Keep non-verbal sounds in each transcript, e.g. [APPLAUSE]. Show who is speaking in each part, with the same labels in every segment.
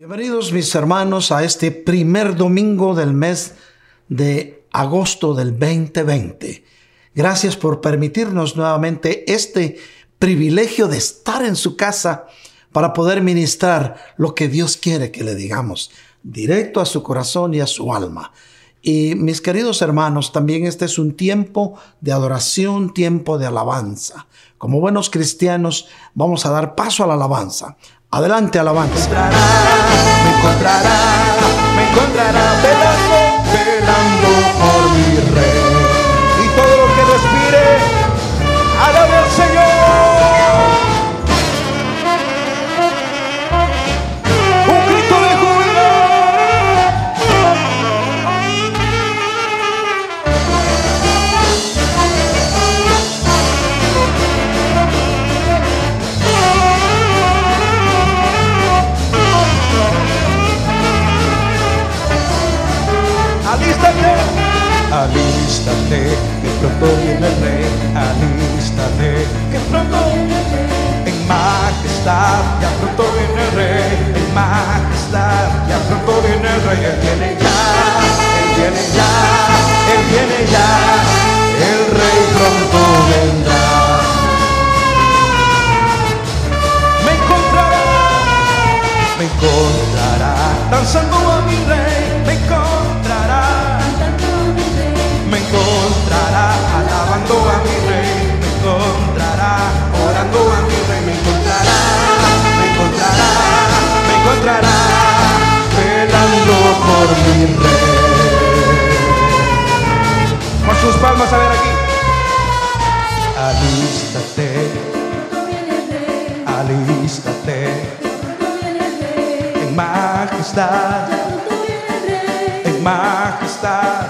Speaker 1: Bienvenidos mis hermanos a este primer domingo del mes de agosto del 2020. Gracias por permitirnos nuevamente este privilegio de estar en su casa para poder ministrar lo que Dios quiere que le digamos, directo a su corazón y a su alma. Y mis queridos hermanos, también este es un tiempo de adoración, tiempo de alabanza. Como buenos cristianos vamos a dar paso a la alabanza. Adelante, alabanza.
Speaker 2: Me encontrará, me encontrará velando, velando por mi rey. Pronto viene el rey. Alístate, que pronto viene el rey. En majestad, ya pronto viene el rey. En majestad, ya pronto viene el rey. Él viene ya, él viene ya, él viene ya. El rey pronto vendrá. Me encontrará, me encontrará danzando a mi rey. Sus palmas a ver aquí. Alístate, alístate. En majestad, en majestad.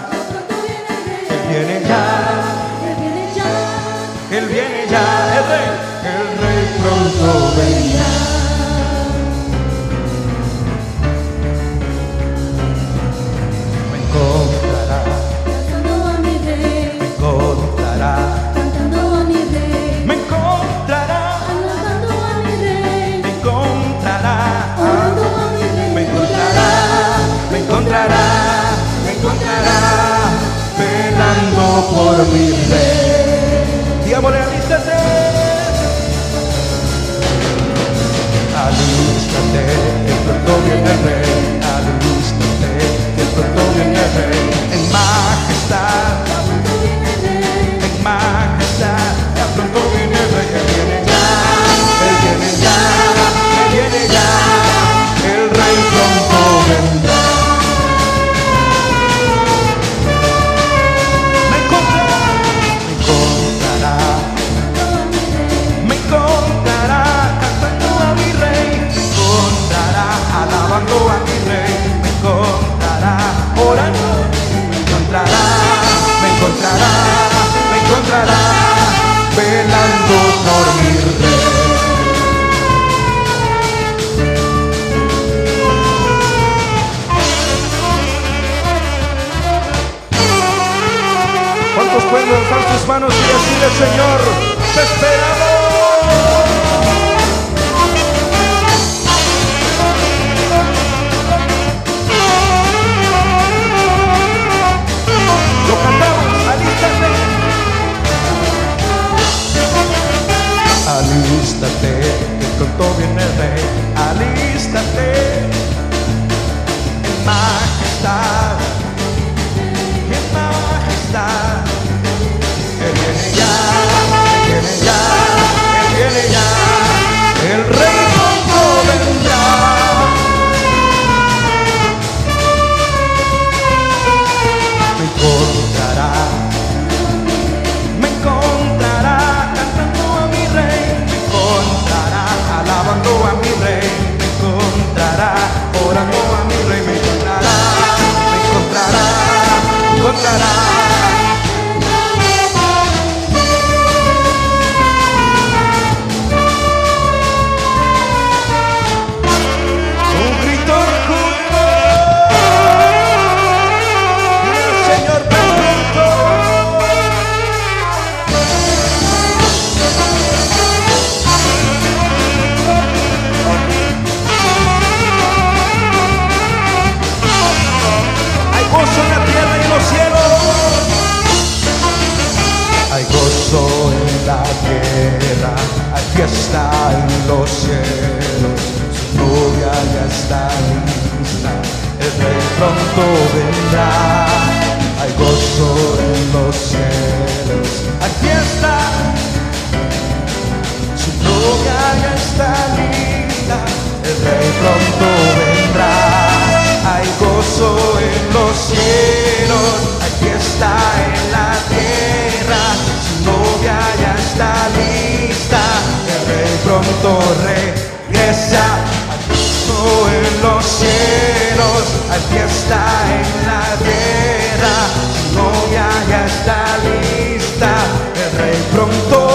Speaker 2: Él viene ya, Él viene ya, el rey, el rey pronto vendrá. Encontrará, me encontrará, velando por mi rey. Digámosle, alístate. Alístate, que pronto viene a mi rey. Me encontrará orando. Me encontrará, me encontrará, me encontrará velando por mi rey. ¿Cuántos pueden levantar sus manos y decirle, Señor, te esperamos? Alístate, que pronto viene el rey. Alístate, majestad cantará. Los cielos, su novia ya está lista, el rey pronto vendrá. Hay gozo en los cielos, aquí está, su novia ya está lista, el rey pronto vendrá. Hay gozo en los cielos, aquí está pronto regresa. Hay gozo en los cielos, aquí está en la tierra, su novia ya está lista, el rey pronto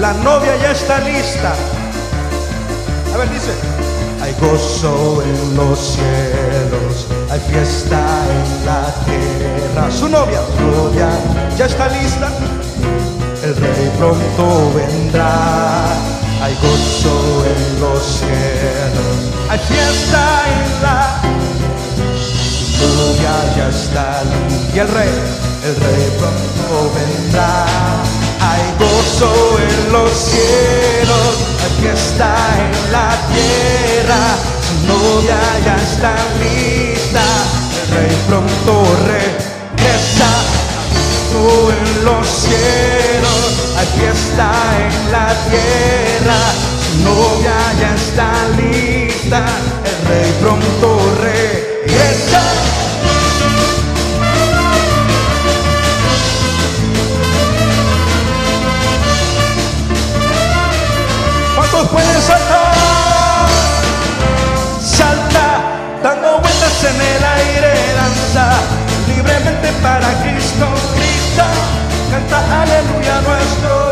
Speaker 2: La novia ya está lista. A ver, dice. Hay gozo en los cielos, hay fiesta en la tierra. Su novia, su novia ya está lista. El rey pronto vendrá. Hay gozo en los cielos, hay fiesta en la su novia ya está lista. Y el rey, el rey pronto vendrá. Gozo en los cielos, hay fiesta en la tierra. Su novia ya está lista. El rey pronto regresa. Gozo en los cielos, hay fiesta en la tierra. Su novia ya está lista. El rey pronto regresa. Aleluya nuestro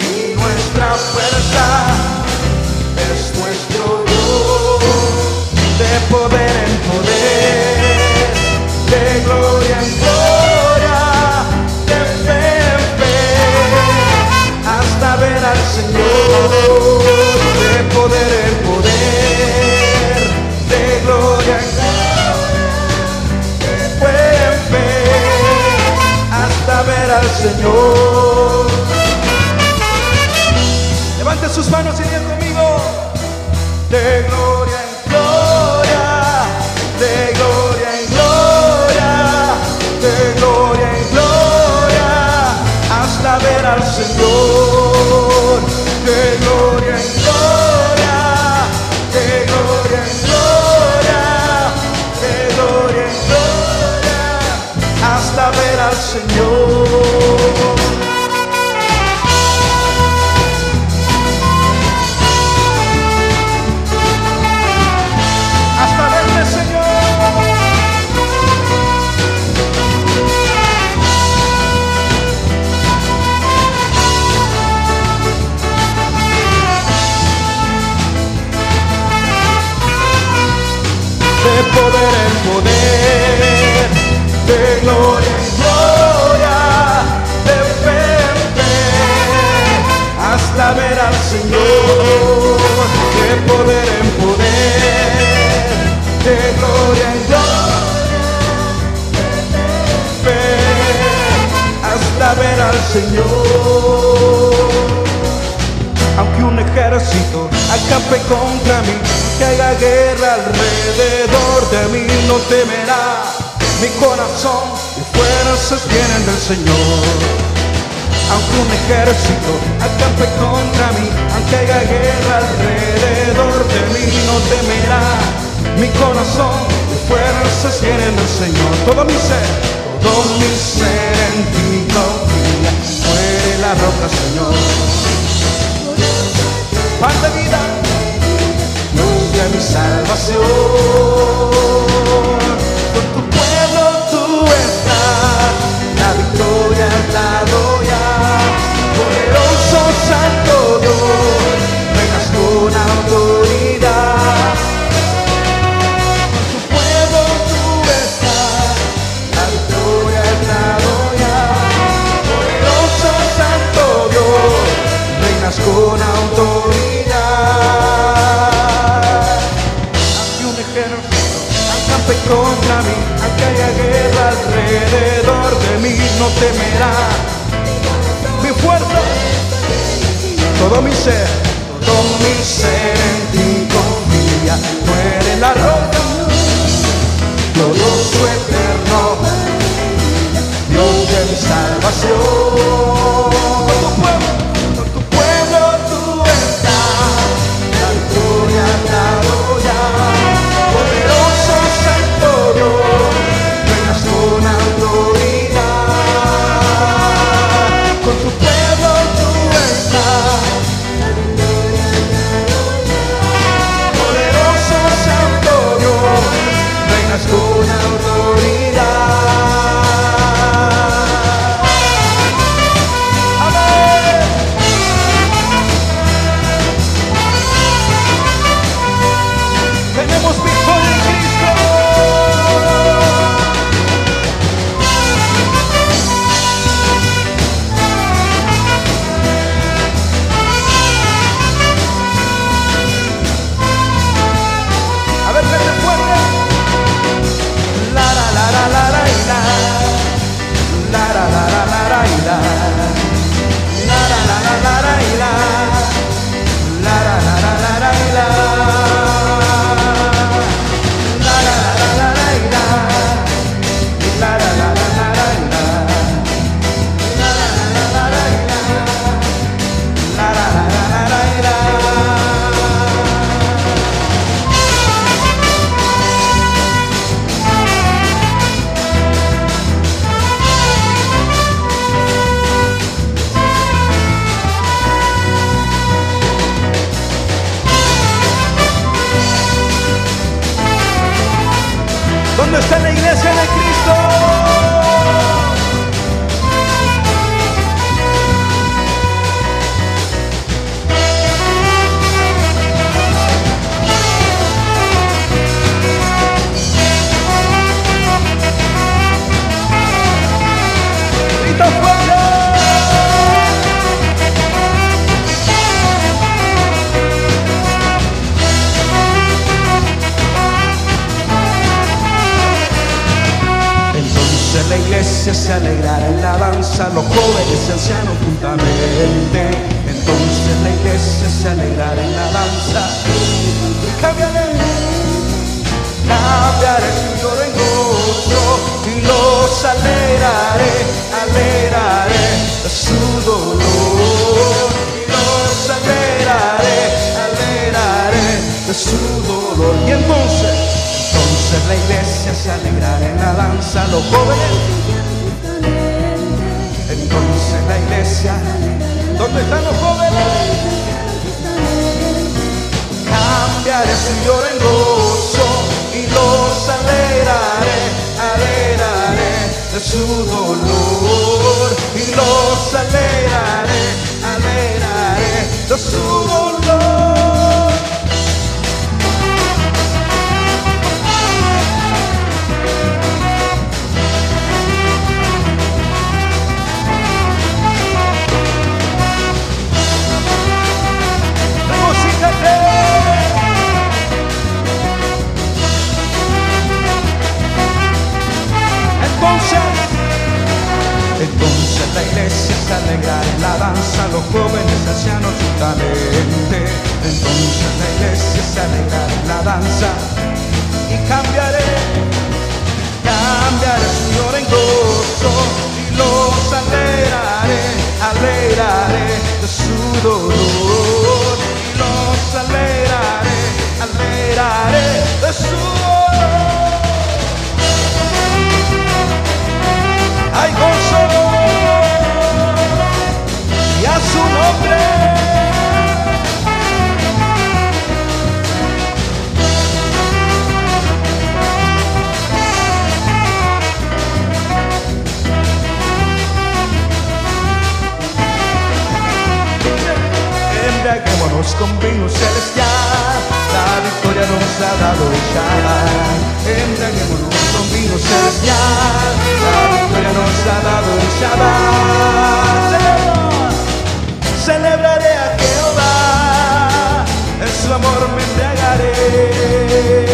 Speaker 2: y nuestra fuerza es nuestro Dios, de poder en poder, de gloria en gloria, de fe en fe, hasta ver al Señor, Señor. Levante sus manos y digan conmigo. De gloria al Señor aunque un ejército acampe contra mí, que haga guerra alrededor de mí, no temerá mi corazón y fuerzas vienen del Señor. Aunque un ejército acampe contra mí, aunque haga guerra alrededor de mí, no temerá mi corazón y fuerzas vienen del Señor. Todo mi ser, todo mi ser en ti confía, muere la roca, Señor pan de vida, luz de mi salvación. Con tu pueblo tú estás, la victoria la doy sagrada luchada. Entreguémonos con vino celestial, la victoria nos ha dado el Shabbat. Celebraré a Jehová, en su amor me entregaré.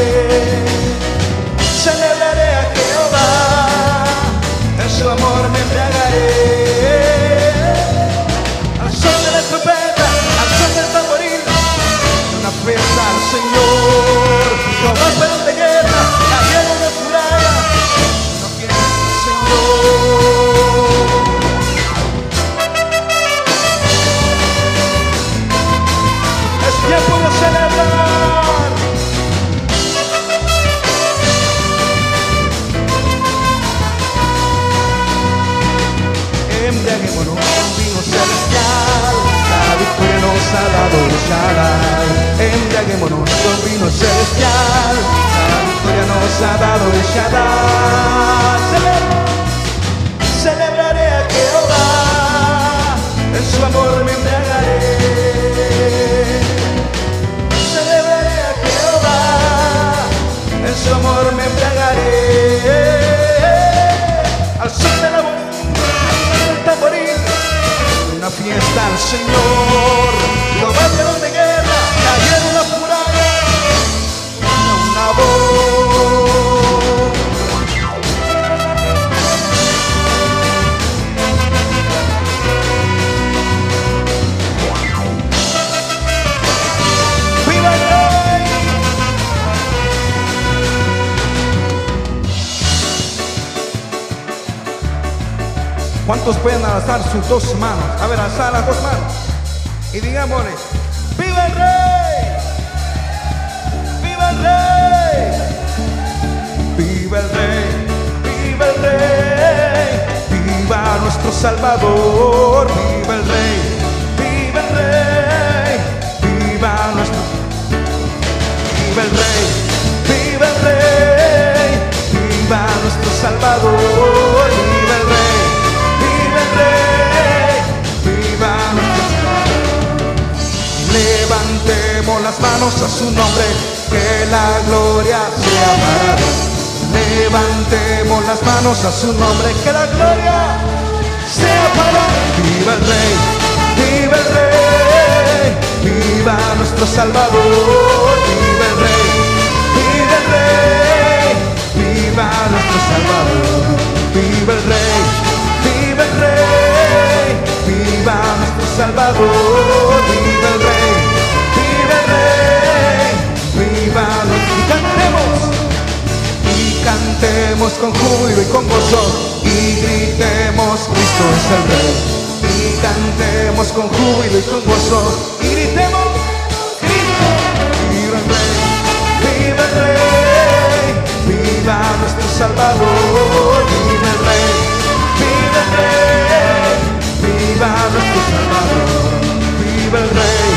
Speaker 2: charal. Embriaguémonos con vino celestial. La victoria nos ha dado el Shaddai. Celebraré a Jehová. En su amor me embriagaré. Celebraré a Jehová. En su amor me embriagaré. Al son de la voz, del tamboril. Una fiesta al Señor. Los vallaron de guerra, cayeron las murallas, una voz. ¡Viva el Rey! ¿Cuántos pueden alzar sus dos manos? A ver, alzar las dos manos. Y digámosle, ¡Viva el Rey! ¡Viva el Rey! ¡Viva el Rey! ¡Viva el Rey! ¡Viva nuestro Salvador! ¡Viva el Rey! ¡Viva el Rey! ¡Viva nuestro Viva el Rey, viva el Rey, viva nuestro Salvador, las manos a su nombre, que la gloria sea para. Levantemos las manos a su nombre, que la gloria sea para Viva el Rey, viva el Rey, viva nuestro Salvador, viva el Rey, viva el Rey, viva nuestro Salvador, viva el Rey, viva el Rey, viva nuestro Salvador, cantemos con júbilo y con gozo y gritemos Cristo es el Rey y cantemos con júbilo y con gozo y gritemos Cristo viva el Rey viva el Rey viva nuestro Salvador viva el Rey viva el Rey viva nuestro Salvador viva el Rey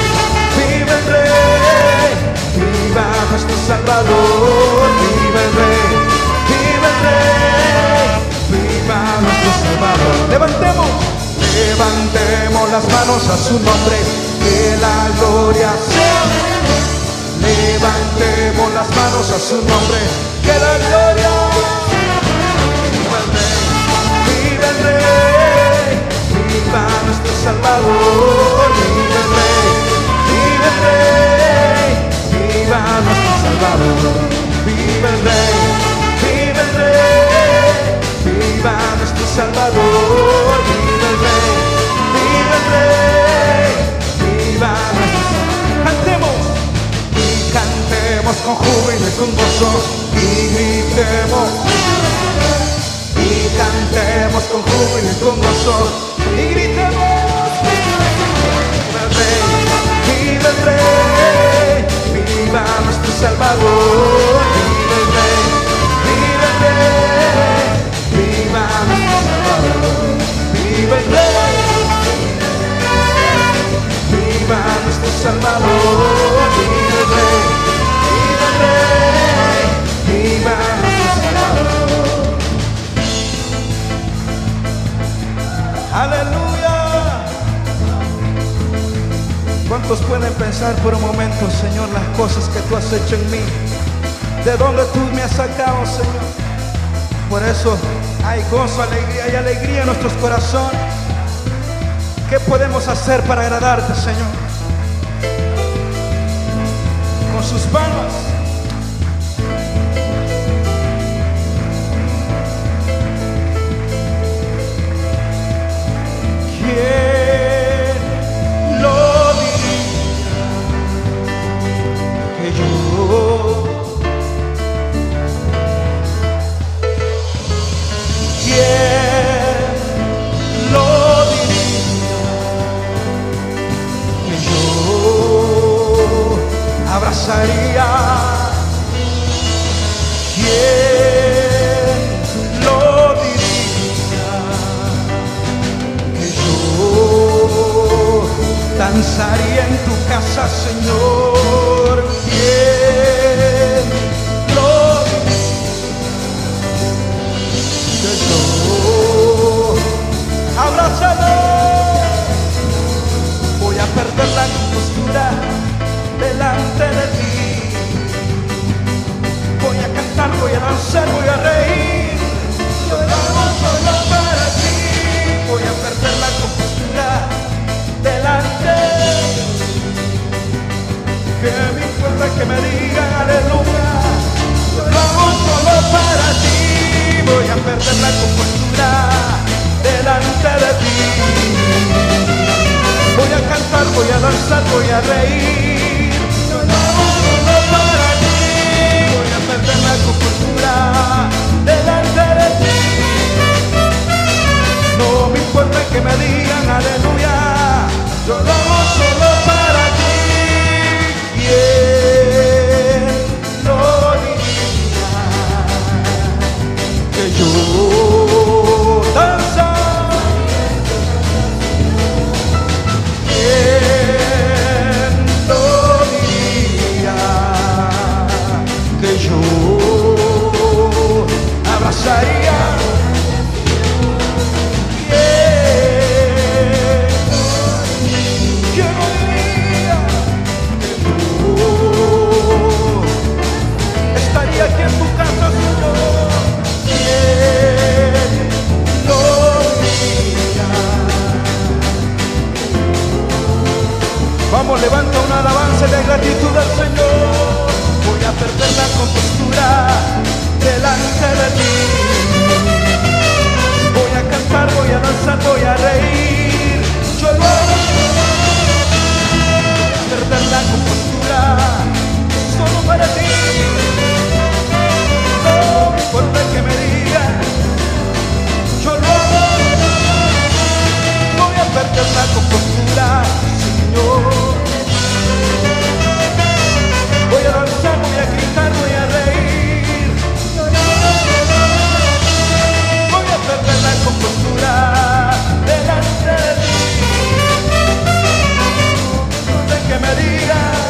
Speaker 2: viva el Rey viva nuestro Salvador viva el Rey Levantemos levantemos las manos a su nombre que la gloria sea levantemos las manos a su nombre que la gloria viva el Rey viva el Rey viva nuestro Salvador viva el Rey viva el Rey viva nuestro Salvador viva el Rey Salvador. Viva el Rey viva el Rey viva cantemos. Y cantemos con júbilo y con gozo. Y gritemos. Y cantemos con júbilo y con gozo. Y gritemos. Viva el Rey viva el Rey viva nuestro Salvador Salvador Salvador aleluya ¿Cuántos pueden pensar por un momento, Señor, las cosas que tú has hecho en mí? De dónde tú me has sacado, Señor. Por eso hay gozo, alegría y alegría en nuestros corazones. ¿Qué podemos hacer para agradarte, Señor? Con sus manos. ¿Quién lo diría que yo pasaría? ¿Quién lo diría? Que yo danzaría en tu casa, Señor. ¿Quién lo diría?
Speaker 3: Que yo abrazado voy a perder la compostura delante de ti. Voy a cantar, voy a danzar, voy a reír. Lloramos solo para ti. Voy a perder la compostura delante de ti. Que me importa que me digan aleluya. Lloramos solo para ti. Voy a perder la compostura delante de ti. Voy a cantar, voy a danzar, voy a reír. que me digan aleluya. Yo corazón levanta una alabanza de gratitud al Señor. Voy a perder la compostura delante de ti. Voy a cantar, voy a danzar, voy a reír. Yo lo voy a perder la compostura solo para ti. No importa que me digan, yo lo voy a perder la compostura, Señor. compostura delante de ti. No sé que me digas.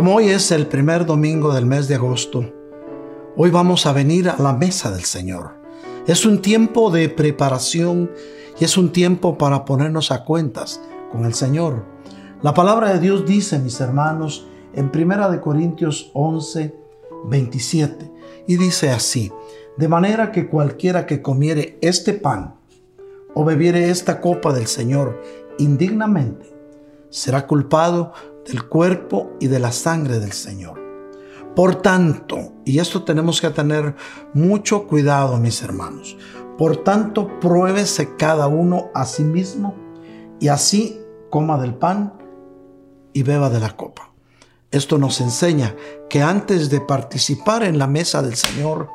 Speaker 2: Es el primer domingo del mes de agosto, hoy vamos a venir a la mesa del Señor. Es un tiempo de preparación y es un tiempo para ponernos a cuentas con el Señor. La palabra de Dios dice, mis hermanos, en Primera de Corintios 11, 27, y dice así: De manera que cualquiera que comiere este pan o bebiere esta copa del Señor indignamente, será culpado del cuerpo y de la sangre del Señor. Por tanto, y esto tenemos que tener mucho cuidado, mis hermanos, por tanto, pruébese cada uno a sí mismo y así coma del pan y beba de la copa. Esto nos enseña que antes de participar en la mesa del Señor,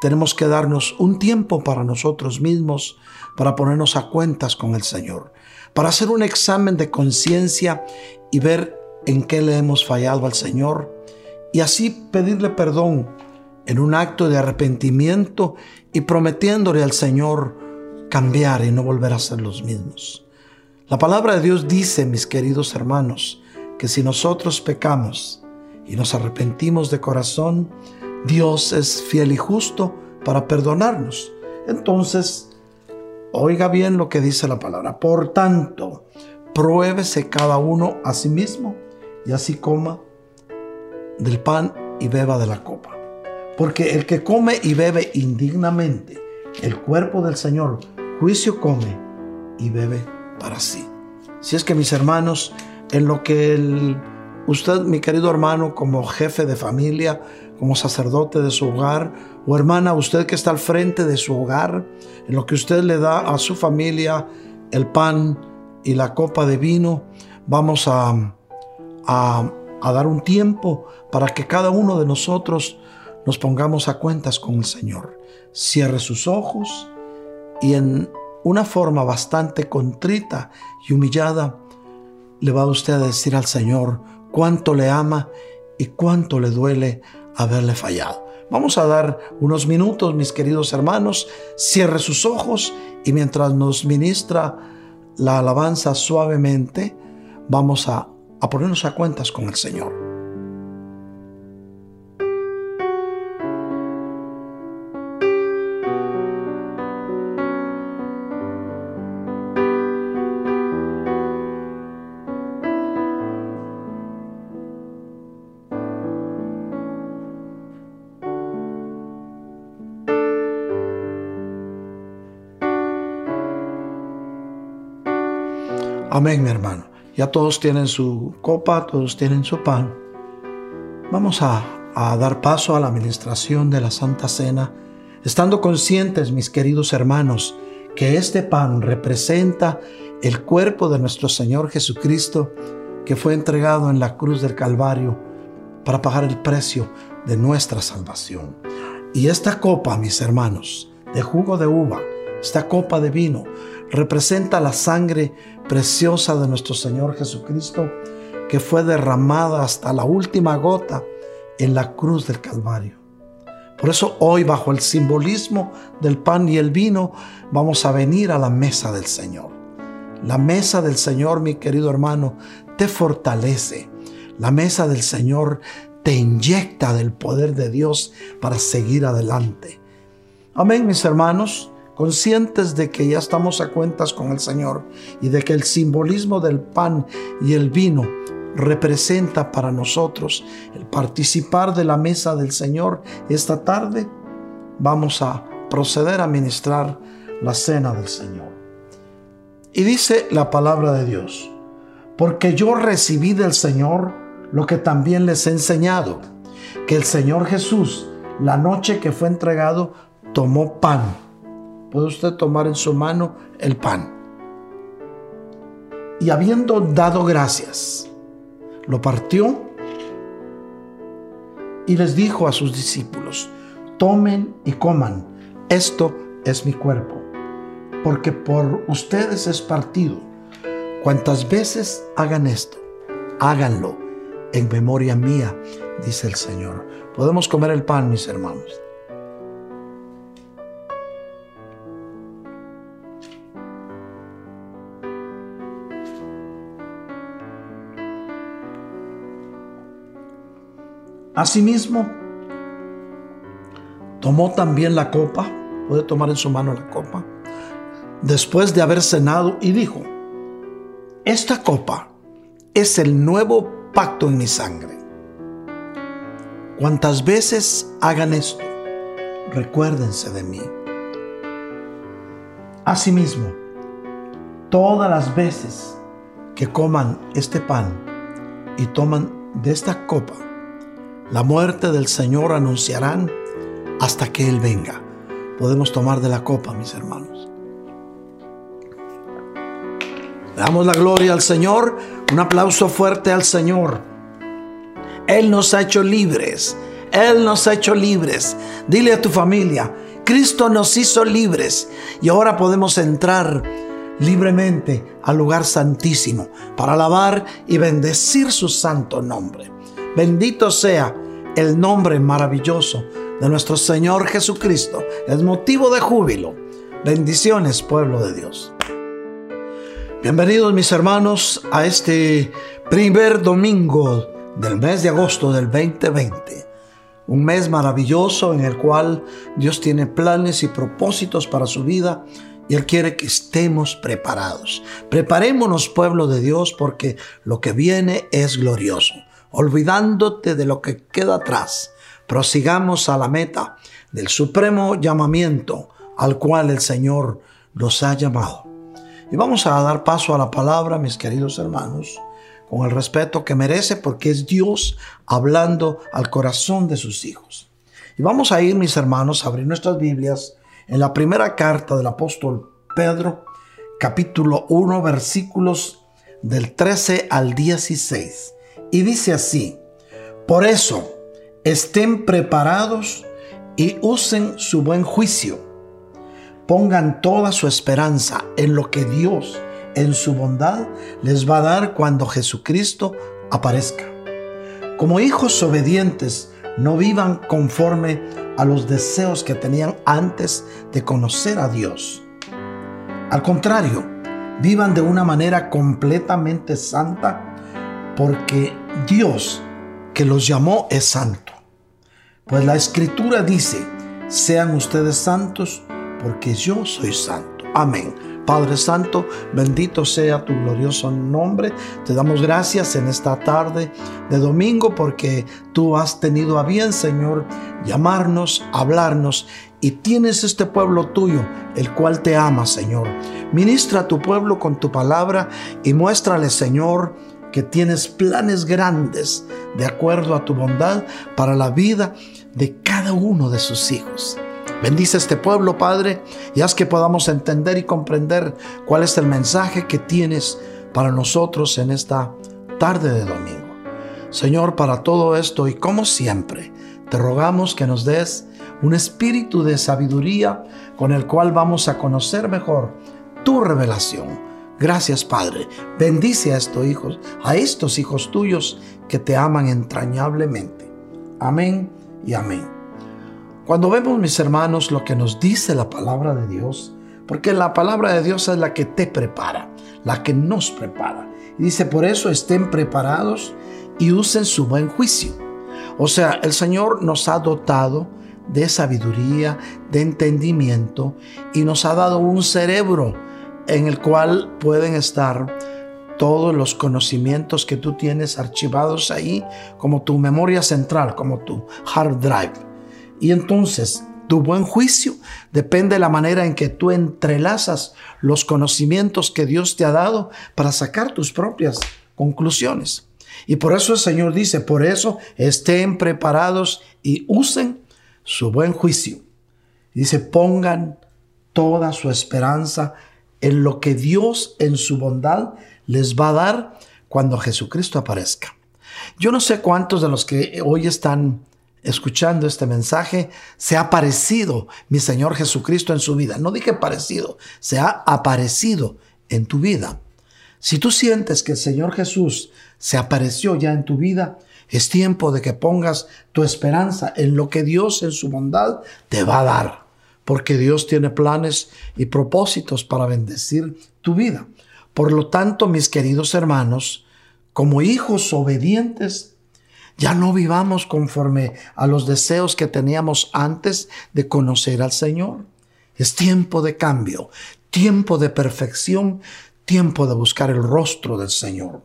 Speaker 2: tenemos que darnos un tiempo para nosotros mismos, para ponernos a cuentas con el Señor, para hacer un examen de conciencia y ver en qué le hemos fallado al Señor y así pedirle perdón en un acto de arrepentimiento y prometiéndole al Señor cambiar y no volver a ser los mismos. La palabra de Dios dice, mis queridos hermanos, que si nosotros pecamos y nos arrepentimos de corazón, Dios es fiel y justo para perdonarnos. Entonces, oiga bien lo que dice la palabra. Por tanto, pruébese cada uno a sí mismo y así coma del pan y beba de la copa. Porque el que come y bebe indignamente el cuerpo del Señor, juicio come y bebe para sí. Si es que mis hermanos, en lo que el, usted, mi querido hermano, como jefe de familia, como sacerdote de su hogar, o hermana, usted que está al frente de su hogar, en lo que usted le da a su familia el pan y la copa de vino, vamos a a, dar un tiempo para que cada uno de nosotros nos pongamos a cuentas con el Señor. Cierre sus ojos y en una forma bastante contrita y humillada le va usted a decir al Señor cuánto le ama y cuánto le duele haberle fallado. Vamos a dar unos minutos, mis queridos hermanos. Cierre sus ojos y mientras nos ministra la alabanza suavemente, vamos a a ponernos a cuentas con el Señor. Amén, mi hermano. Ya todos tienen su copa, todos tienen su pan. Vamos a, dar paso a la administración de la Santa Cena, estando conscientes, mis queridos hermanos, que este pan representa el cuerpo de nuestro Señor Jesucristo, que fue entregado en la cruz del Calvario para pagar el precio de nuestra salvación. Y esta copa, mis hermanos, de jugo de uva, esta copa de vino, representa la sangre preciosa de nuestro Señor Jesucristo que fue derramada hasta la última gota en la cruz del Calvario. Por eso hoy, bajo el simbolismo del pan y el vino, vamos a venir a la mesa del Señor. La mesa del Señor, mi querido hermano, te fortalece. La mesa del Señor te inyecta del poder de Dios para seguir adelante. Amén, mis hermanos, conscientes de que ya estamos a cuentas con el Señor y de que el simbolismo del pan y el vino representa para nosotros el participar de la mesa del Señor esta tarde, vamos a proceder a ministrar la cena del Señor. Y dice la palabra de Dios, porque yo recibí del Señor lo que también les he enseñado, que el Señor Jesús, la noche que fue entregado, tomó pan. Puede usted tomar en su mano el pan. Y habiendo dado gracias, lo partió y les dijo a sus discípulos, tomen y coman, esto es mi cuerpo, porque por ustedes es partido. Cuantas veces hagan esto, háganlo en memoria mía, dice el Señor. Podemos comer el pan, mis hermanos. Asimismo, tomó también la copa, puede tomar en su mano la copa, después de haber cenado y dijo, esta copa es el nuevo pacto en mi sangre. Cuantas veces hagan esto, recuérdense de mí. Asimismo, todas las veces que coman este pan y toman de esta copa, la muerte del Señor anunciarán hasta que Él venga. Podemos tomar de la copa, mis hermanos. Damos la gloria al Señor. Un aplauso fuerte al Señor. Él nos ha hecho libres. Él nos ha hecho libres. Dile a tu familia, Cristo nos hizo libres y ahora podemos entrar libremente al lugar santísimo para alabar y bendecir su santo nombre. Bendito sea el nombre maravilloso de nuestro Señor Jesucristo. Es motivo de júbilo. Bendiciones, pueblo de Dios. Bienvenidos mis hermanos a este primer domingo del mes de agosto del 2020. Un mes maravilloso en el cual Dios tiene planes y propósitos para su vida y Él quiere que estemos preparados. Preparémonos, pueblo de Dios, porque lo que viene es glorioso olvidándote de lo que queda atrás. Prosigamos a la meta del supremo llamamiento al cual el Señor nos ha llamado. Y vamos a dar paso a la palabra, mis queridos hermanos, con el respeto que merece porque es Dios hablando al corazón de sus hijos. Y vamos a ir, mis hermanos, a abrir nuestras Biblias en la primera carta del apóstol Pedro, capítulo 1, versículos del 13 al 16. Y dice así, por eso estén preparados y usen su buen juicio. Pongan toda su esperanza en lo que Dios en su bondad les va a dar cuando Jesucristo aparezca. Como hijos obedientes, no vivan conforme a los deseos que tenían antes de conocer a Dios. Al contrario, vivan de una manera completamente santa porque Dios que los llamó es santo. Pues la escritura dice, sean ustedes santos porque yo soy santo. Amén. Padre Santo, bendito sea tu glorioso nombre. Te damos gracias en esta tarde de domingo porque tú has tenido a bien, Señor, llamarnos, hablarnos y tienes este pueblo tuyo, el cual te ama, Señor. Ministra a tu pueblo con tu palabra y muéstrale, Señor, que tienes planes grandes de acuerdo a tu bondad para la vida de cada uno de sus hijos. Bendice este pueblo, Padre, y haz que podamos entender y comprender cuál es el mensaje que tienes para nosotros en esta tarde de domingo. Señor, para todo esto y como siempre, te rogamos que nos des un espíritu de sabiduría con el cual vamos a conocer mejor tu revelación Gracias, Padre. Bendice a estos hijos, a estos hijos tuyos que te aman entrañablemente. Amén y amén. Cuando vemos, mis hermanos, lo que nos dice la palabra de Dios, porque la palabra de Dios es la que te prepara, la que nos prepara. Y dice, por eso estén preparados y usen su buen juicio. O sea, el Señor nos ha dotado de sabiduría, de entendimiento y nos ha dado un cerebro en el cual pueden estar todos los conocimientos que tú tienes archivados ahí como tu memoria central, como tu hard drive. Y entonces tu buen juicio depende de la manera en que tú entrelazas los conocimientos que Dios te ha dado para sacar tus propias conclusiones. Y por eso el Señor dice, por eso estén preparados y usen su buen juicio. Dice, pongan toda su esperanza en lo que Dios en su bondad les va a dar cuando Jesucristo aparezca. Yo no sé cuántos de los que hoy están escuchando este mensaje, se ha aparecido mi Señor Jesucristo en su vida. No dije parecido, se ha aparecido en tu vida. Si tú sientes que el Señor Jesús se apareció ya en tu vida, es tiempo de que pongas tu esperanza en lo que Dios en su bondad te va a dar, porque Dios tiene planes y propósitos para bendecir tu vida. Por lo tanto, mis queridos hermanos, como hijos obedientes, ya no vivamos conforme a los deseos que teníamos antes de conocer al Señor. Es tiempo de cambio, tiempo de perfección, tiempo de buscar el rostro del Señor.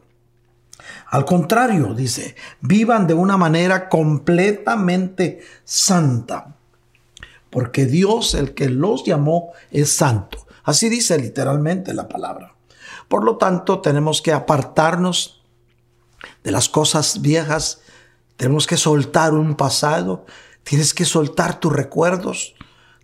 Speaker 2: Al contrario, dice, vivan de una manera completamente santa, porque Dios, el que los llamó, es santo. Así dice literalmente la palabra. Por lo tanto, tenemos que apartarnos de las cosas viejas tenemos que soltar un pasado, tienes que soltar tus recuerdos,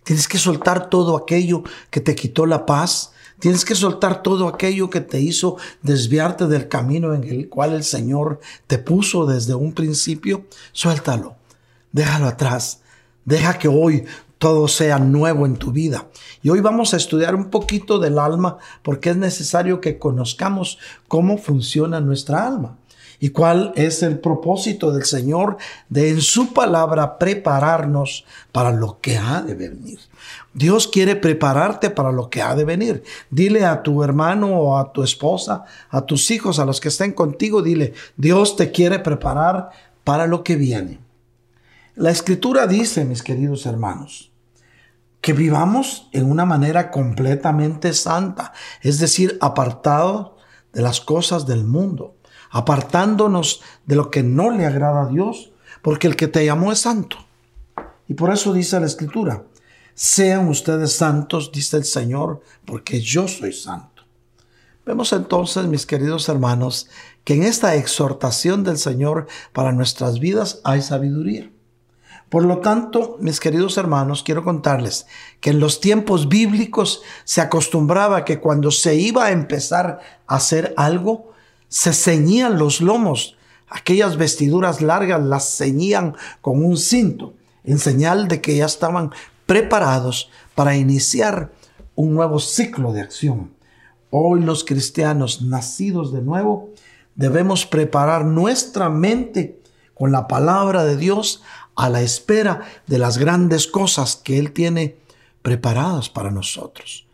Speaker 2: tienes que soltar todo aquello que te quitó la paz, tienes que soltar todo aquello que te hizo desviarte del camino en el cual el Señor te puso desde un principio. Suéltalo, déjalo atrás, deja que hoy todo sea nuevo en tu vida. Y hoy vamos a estudiar un poquito del alma porque es necesario que conozcamos cómo funciona nuestra alma y cuál es el propósito del Señor de en su palabra prepararnos para lo que ha de venir. Dios quiere prepararte para lo que ha de venir. Dile a tu hermano o a tu esposa, a tus hijos, a los que estén contigo, dile, Dios te quiere preparar para lo que viene. La escritura dice, mis queridos hermanos, que vivamos en una manera completamente santa, es decir, apartado de las cosas del mundo apartándonos de lo que no le agrada a Dios, porque el que te llamó es santo. Y por eso dice la Escritura, sean ustedes santos, dice el Señor, porque yo soy santo. Vemos entonces, mis queridos hermanos, que en esta exhortación del Señor para nuestras vidas hay sabiduría. Por lo tanto, mis queridos hermanos, quiero contarles que en los tiempos bíblicos se acostumbraba que cuando se iba a empezar a hacer algo, se ceñían los lomos, aquellas vestiduras largas las ceñían con un cinto, en señal de que ya estaban preparados para iniciar un nuevo ciclo de acción. Hoy los cristianos nacidos de nuevo debemos preparar nuestra mente con la palabra de Dios a la espera de las grandes cosas que Él tiene preparadas para nosotros.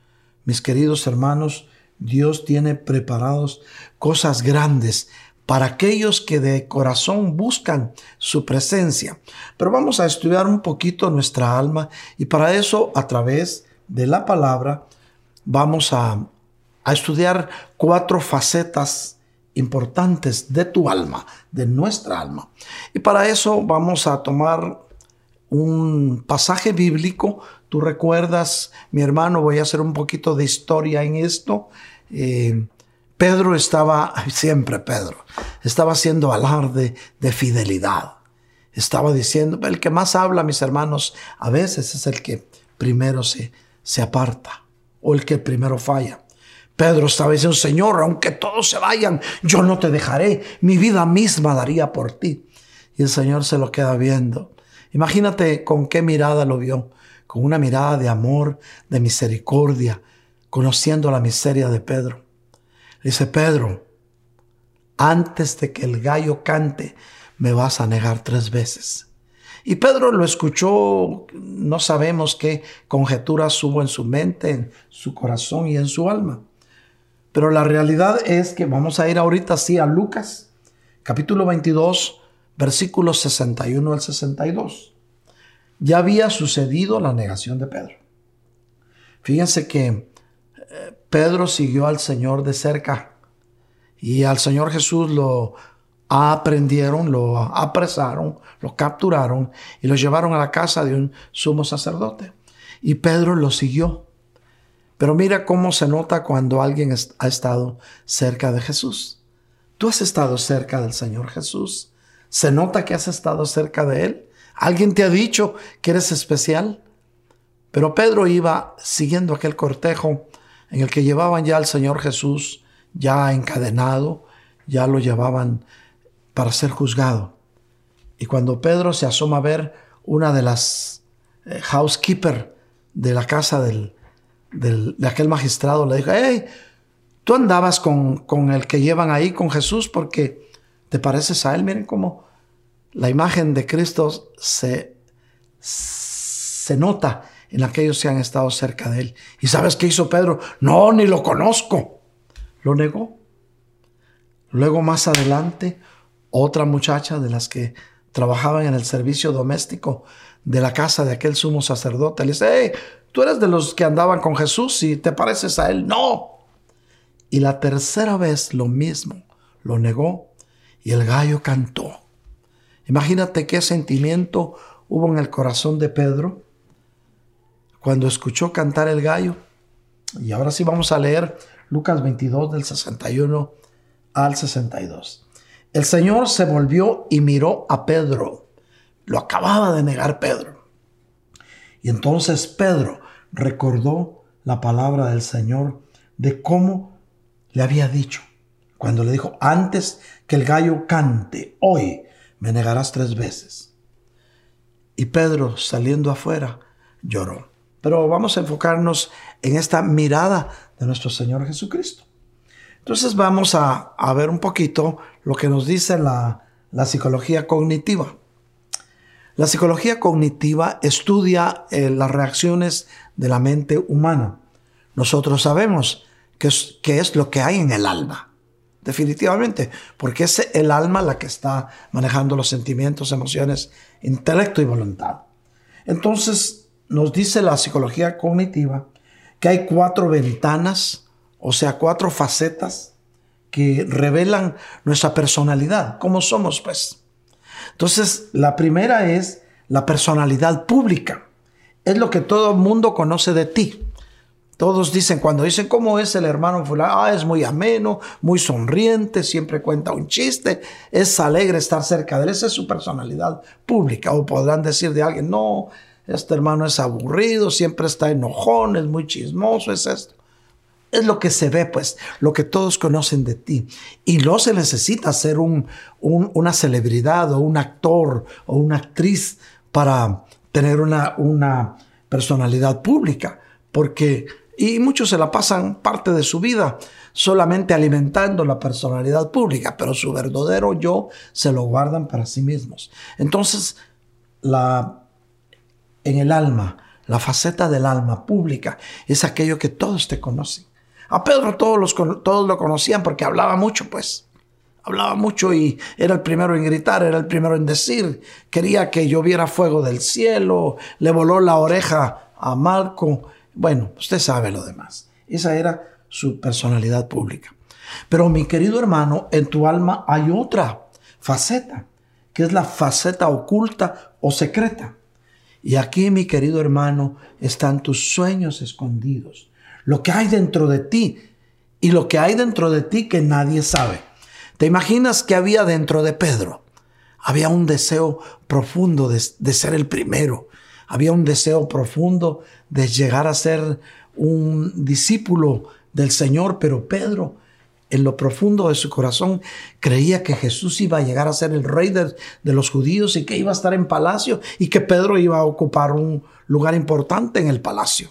Speaker 2: Mis queridos hermanos, Dios tiene preparados cosas grandes para aquellos que de corazón buscan su presencia. Pero vamos a estudiar un poquito nuestra alma y para eso a través de la palabra vamos a, a estudiar cuatro facetas importantes de tu alma, de nuestra alma. Y para eso vamos a tomar un pasaje bíblico. Tú recuerdas, mi hermano, voy a hacer un poquito de historia en esto. Eh, Pedro estaba, siempre Pedro, estaba haciendo alarde de fidelidad. Estaba diciendo, el que más habla, mis hermanos, a veces es el que primero se, se aparta o el que primero falla. Pedro estaba diciendo, Señor, aunque todos se vayan, yo no te dejaré, mi vida misma daría por ti. Y el Señor se lo queda viendo. Imagínate con qué mirada lo vio, con una mirada de amor, de misericordia, conociendo la miseria de Pedro. Dice, Pedro, antes de que el gallo cante, me vas a negar tres veces. Y Pedro lo escuchó, no sabemos qué conjeturas hubo en su mente, en su corazón y en su alma. Pero la realidad es que vamos a ir ahorita sí a Lucas, capítulo 22, versículos 61 al 62. Ya había sucedido la negación de Pedro. Fíjense que eh, Pedro siguió al Señor de cerca y al Señor Jesús lo aprendieron, lo apresaron, lo capturaron y lo llevaron a la casa de un sumo sacerdote. Y Pedro lo siguió. Pero mira cómo se nota cuando alguien ha estado cerca de Jesús. Tú has estado cerca del Señor Jesús. Se nota que has estado cerca de Él. Alguien te ha dicho que eres especial. Pero Pedro iba siguiendo aquel cortejo en el que llevaban ya al Señor Jesús ya encadenado, ya lo llevaban para ser juzgado. Y cuando Pedro se asoma a ver una de las eh, housekeeper de la casa del, de aquel magistrado, le dijo, hey, tú andabas con, con el que llevan ahí, con Jesús, porque te pareces a él. Miren cómo la imagen de Cristo se, se nota en aquellos que han estado cerca de él. ¿Y sabes qué hizo Pedro? No, ni lo conozco. Lo negó. Luego más adelante, otra muchacha de las que trabajaban en el servicio doméstico de la casa de aquel sumo sacerdote le dice, hey, tú eres de los que andaban con Jesús y te pareces a él. No. Y la tercera vez lo mismo, lo negó y el gallo cantó. Imagínate qué sentimiento hubo en el corazón de Pedro cuando escuchó cantar el gallo. Y ahora sí vamos a leer Lucas 22 del 61 al 62. El Señor se volvió y miró a Pedro. Lo acababa de negar Pedro. Y entonces Pedro recordó la palabra del Señor de cómo le había dicho. Cuando le dijo, antes que el gallo cante, hoy me negarás tres veces. Y Pedro, saliendo afuera, lloró. Pero vamos a enfocarnos en esta mirada de nuestro Señor Jesucristo. Entonces vamos a, ver un poquito lo que nos dice la, psicología cognitiva. La psicología cognitiva estudia eh, las reacciones de la mente humana.Nosotros sabemos qué es, qué es lo que hay en el alma, definitivamente, porque es el alma la que está manejando los sentimientos, emociones, intelecto y voluntad. Entonces, nos dice la psicología cognitiva que hay cuatro ventanas, o sea, cuatro facetas que revelan nuestra personalidad, cómo somos, pues. Entonces, la primera es la personalidad pública. Es lo que todo el mundo conoce de ti. Todos dicen, cuando dicen cómo es el hermano fulano, ah, es muy ameno, muy sonriente, siempre cuenta un chiste, es alegre estar cerca de él, esa es su personalidad pública. O podrán decir de alguien, no, este hermano es aburrido, siempre está enojón, es muy chismoso, es esto. Es lo que se ve, pues, lo que todos conocen de ti. Y no se necesita ser un, una celebridad o un actor o una actriz para tener una, una personalidad pública, porque, y muchos se la pasan parte de su vida solamente alimentando la personalidad pública, pero su verdadero yo se lo guardan para sí mismos. Entonces, la en el alma, la faceta del alma pública, es aquello que todos te conocen. A Pedro todos, los, todos lo conocían porque hablaba mucho, pues. Hablaba mucho y era el primero en gritar, era el primero en decir, quería que lloviera fuego del cielo, le voló la oreja a Marco. Bueno, usted sabe lo demás. Esa era su personalidad pública. Pero mi querido hermano, en tu alma hay otra faceta, que es la faceta oculta o secreta. Y aquí, mi querido hermano, están tus sueños escondidos. Lo que hay dentro de ti y lo que hay dentro de ti que nadie sabe. ¿Te imaginas que había dentro de Pedro? Había un deseo profundo de, de ser el primero. Había un deseo profundo de llegar a ser un discípulo del Señor, pero Pedro en lo profundo de su corazón creía que Jesús iba a llegar a ser el rey de, los judíos y que iba a estar en palacio y que Pedro iba a ocupar un lugar importante en el palacio.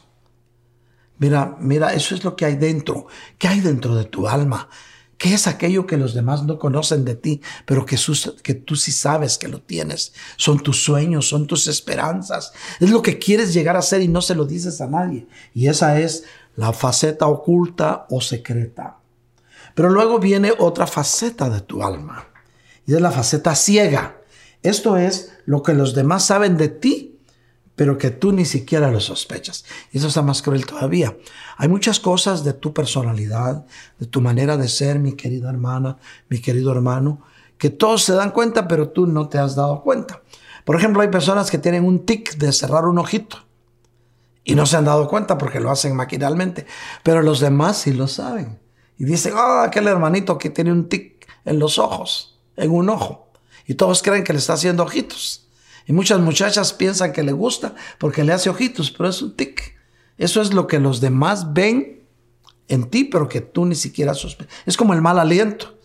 Speaker 2: Mira, mira, eso es lo que hay dentro. ¿Qué hay dentro de tu alma? ¿Qué es aquello que los demás no conocen de ti, pero que, tú sí sabes que lo tienes? Son tus sueños, son tus esperanzas. Es lo que quieres llegar a ser y no se lo dices a nadie. Y esa es la faceta oculta o secreta. Pero luego viene otra faceta de tu alma. Y es la faceta ciega. Esto es lo que los demás saben de ti, pero que tú ni siquiera lo sospechas. Y eso está más cruel todavía. Hay muchas cosas de tu personalidad, de tu manera de ser, mi querida hermana, mi querido hermano, que todos se dan cuenta, pero tú no te has dado cuenta. Por ejemplo, hay personas que tienen un tic de cerrar un ojito y no se han dado cuenta porque lo hacen maquinalmente, pero los demás sí lo saben. Y dicen, ah, aquel hermanito que tiene un tic en los ojos, en un ojo. Y todos creen que le está haciendo ojitos. Y muchas muchachas piensan que le gusta porque le hace ojitos, pero es un tic. Eso es lo que los demás ven en ti, pero que tú ni siquiera sospechas. Es como el mal aliento.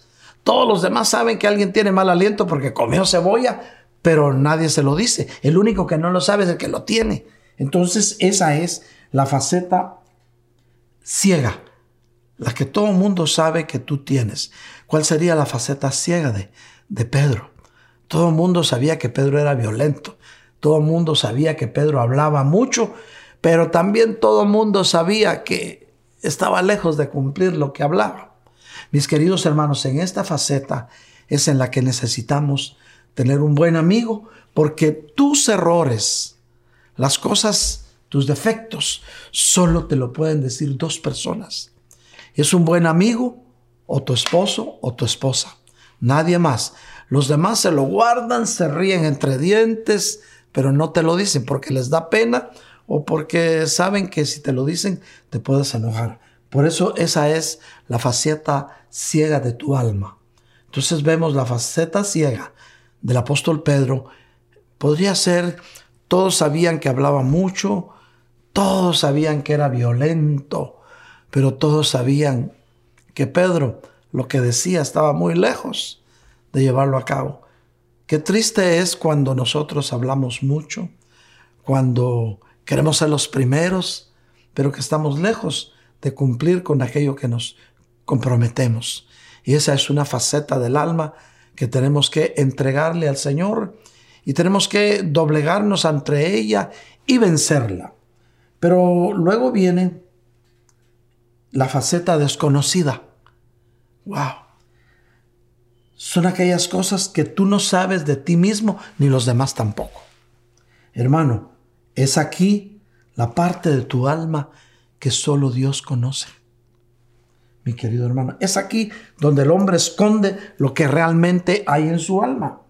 Speaker 2: Todos los demás saben que alguien tiene mal aliento porque comió cebolla, pero nadie se lo dice. El único que no lo sabe es el que lo tiene. Entonces esa es la faceta ciega, la que todo mundo sabe que tú tienes. ¿Cuál sería la faceta ciega de, de Pedro? Todo el mundo sabía que Pedro era violento. Todo el mundo sabía que Pedro hablaba mucho, pero también todo el mundo sabía que estaba lejos de cumplir lo que hablaba. Mis queridos hermanos, en esta faceta es en la que necesitamos tener un buen amigo, porque tus errores, las cosas, tus defectos, solo te lo pueden decir dos personas. Es un buen amigo o tu esposo o tu esposa. Nadie más. Los demás se lo guardan, se ríen entre dientes, pero no te lo dicen porque les da pena o porque saben que si te lo dicen te puedes enojar. Por eso esa es la faceta ciega de tu alma. Entonces vemos la faceta ciega del apóstol Pedro. Podría ser, todos sabían que hablaba mucho, todos sabían que era violento, pero todos sabían que Pedro lo que decía estaba muy lejos de llevarlo a cabo. Qué triste es cuando nosotros hablamos mucho, cuando queremos ser los primeros, pero que estamos lejos de cumplir con aquello que nos comprometemos. Y esa es una faceta del alma que tenemos que entregarle al Señor y tenemos que doblegarnos ante ella y vencerla. Pero luego viene la faceta desconocida. Wow. Son aquellas cosas que tú no sabes de ti mismo ni los demás tampoco. Hermano, es aquí la parte de tu alma que solo Dios conoce. Mi querido hermano, es aquí donde el hombre esconde lo que realmente hay en su alma.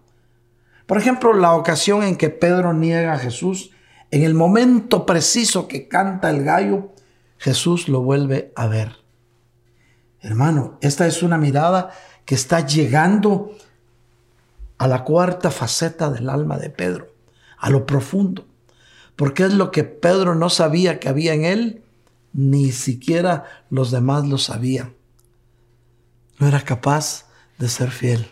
Speaker 2: Por ejemplo, la ocasión en que Pedro niega a Jesús, en el momento preciso que canta el gallo, Jesús lo vuelve a ver. Hermano, esta es una mirada que está llegando a la cuarta faceta del alma de Pedro, a lo profundo, porque es lo que Pedro no sabía que había en él ni siquiera los demás lo sabían. No era capaz de ser fiel.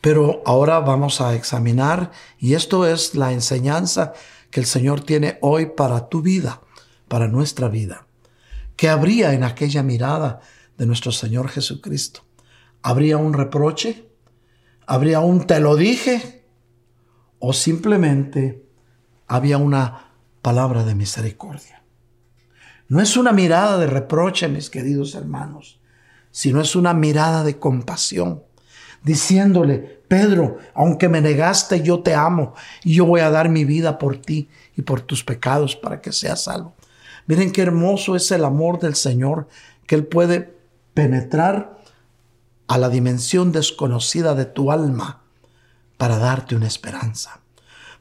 Speaker 2: Pero ahora vamos a examinar, y esto es la enseñanza que el Señor tiene hoy para tu vida, para nuestra vida. ¿Qué habría en aquella mirada de nuestro Señor Jesucristo? ¿Habría un reproche? ¿Habría un te lo dije? ¿O simplemente había una palabra de misericordia? No es una mirada de reproche, mis queridos hermanos, sino es una mirada de compasión, diciéndole, Pedro, aunque me negaste, yo te amo y yo voy a dar mi vida por ti y por tus pecados para que seas salvo. Miren qué hermoso es el amor del Señor, que Él puede penetrar a la dimensión desconocida de tu alma para darte una esperanza.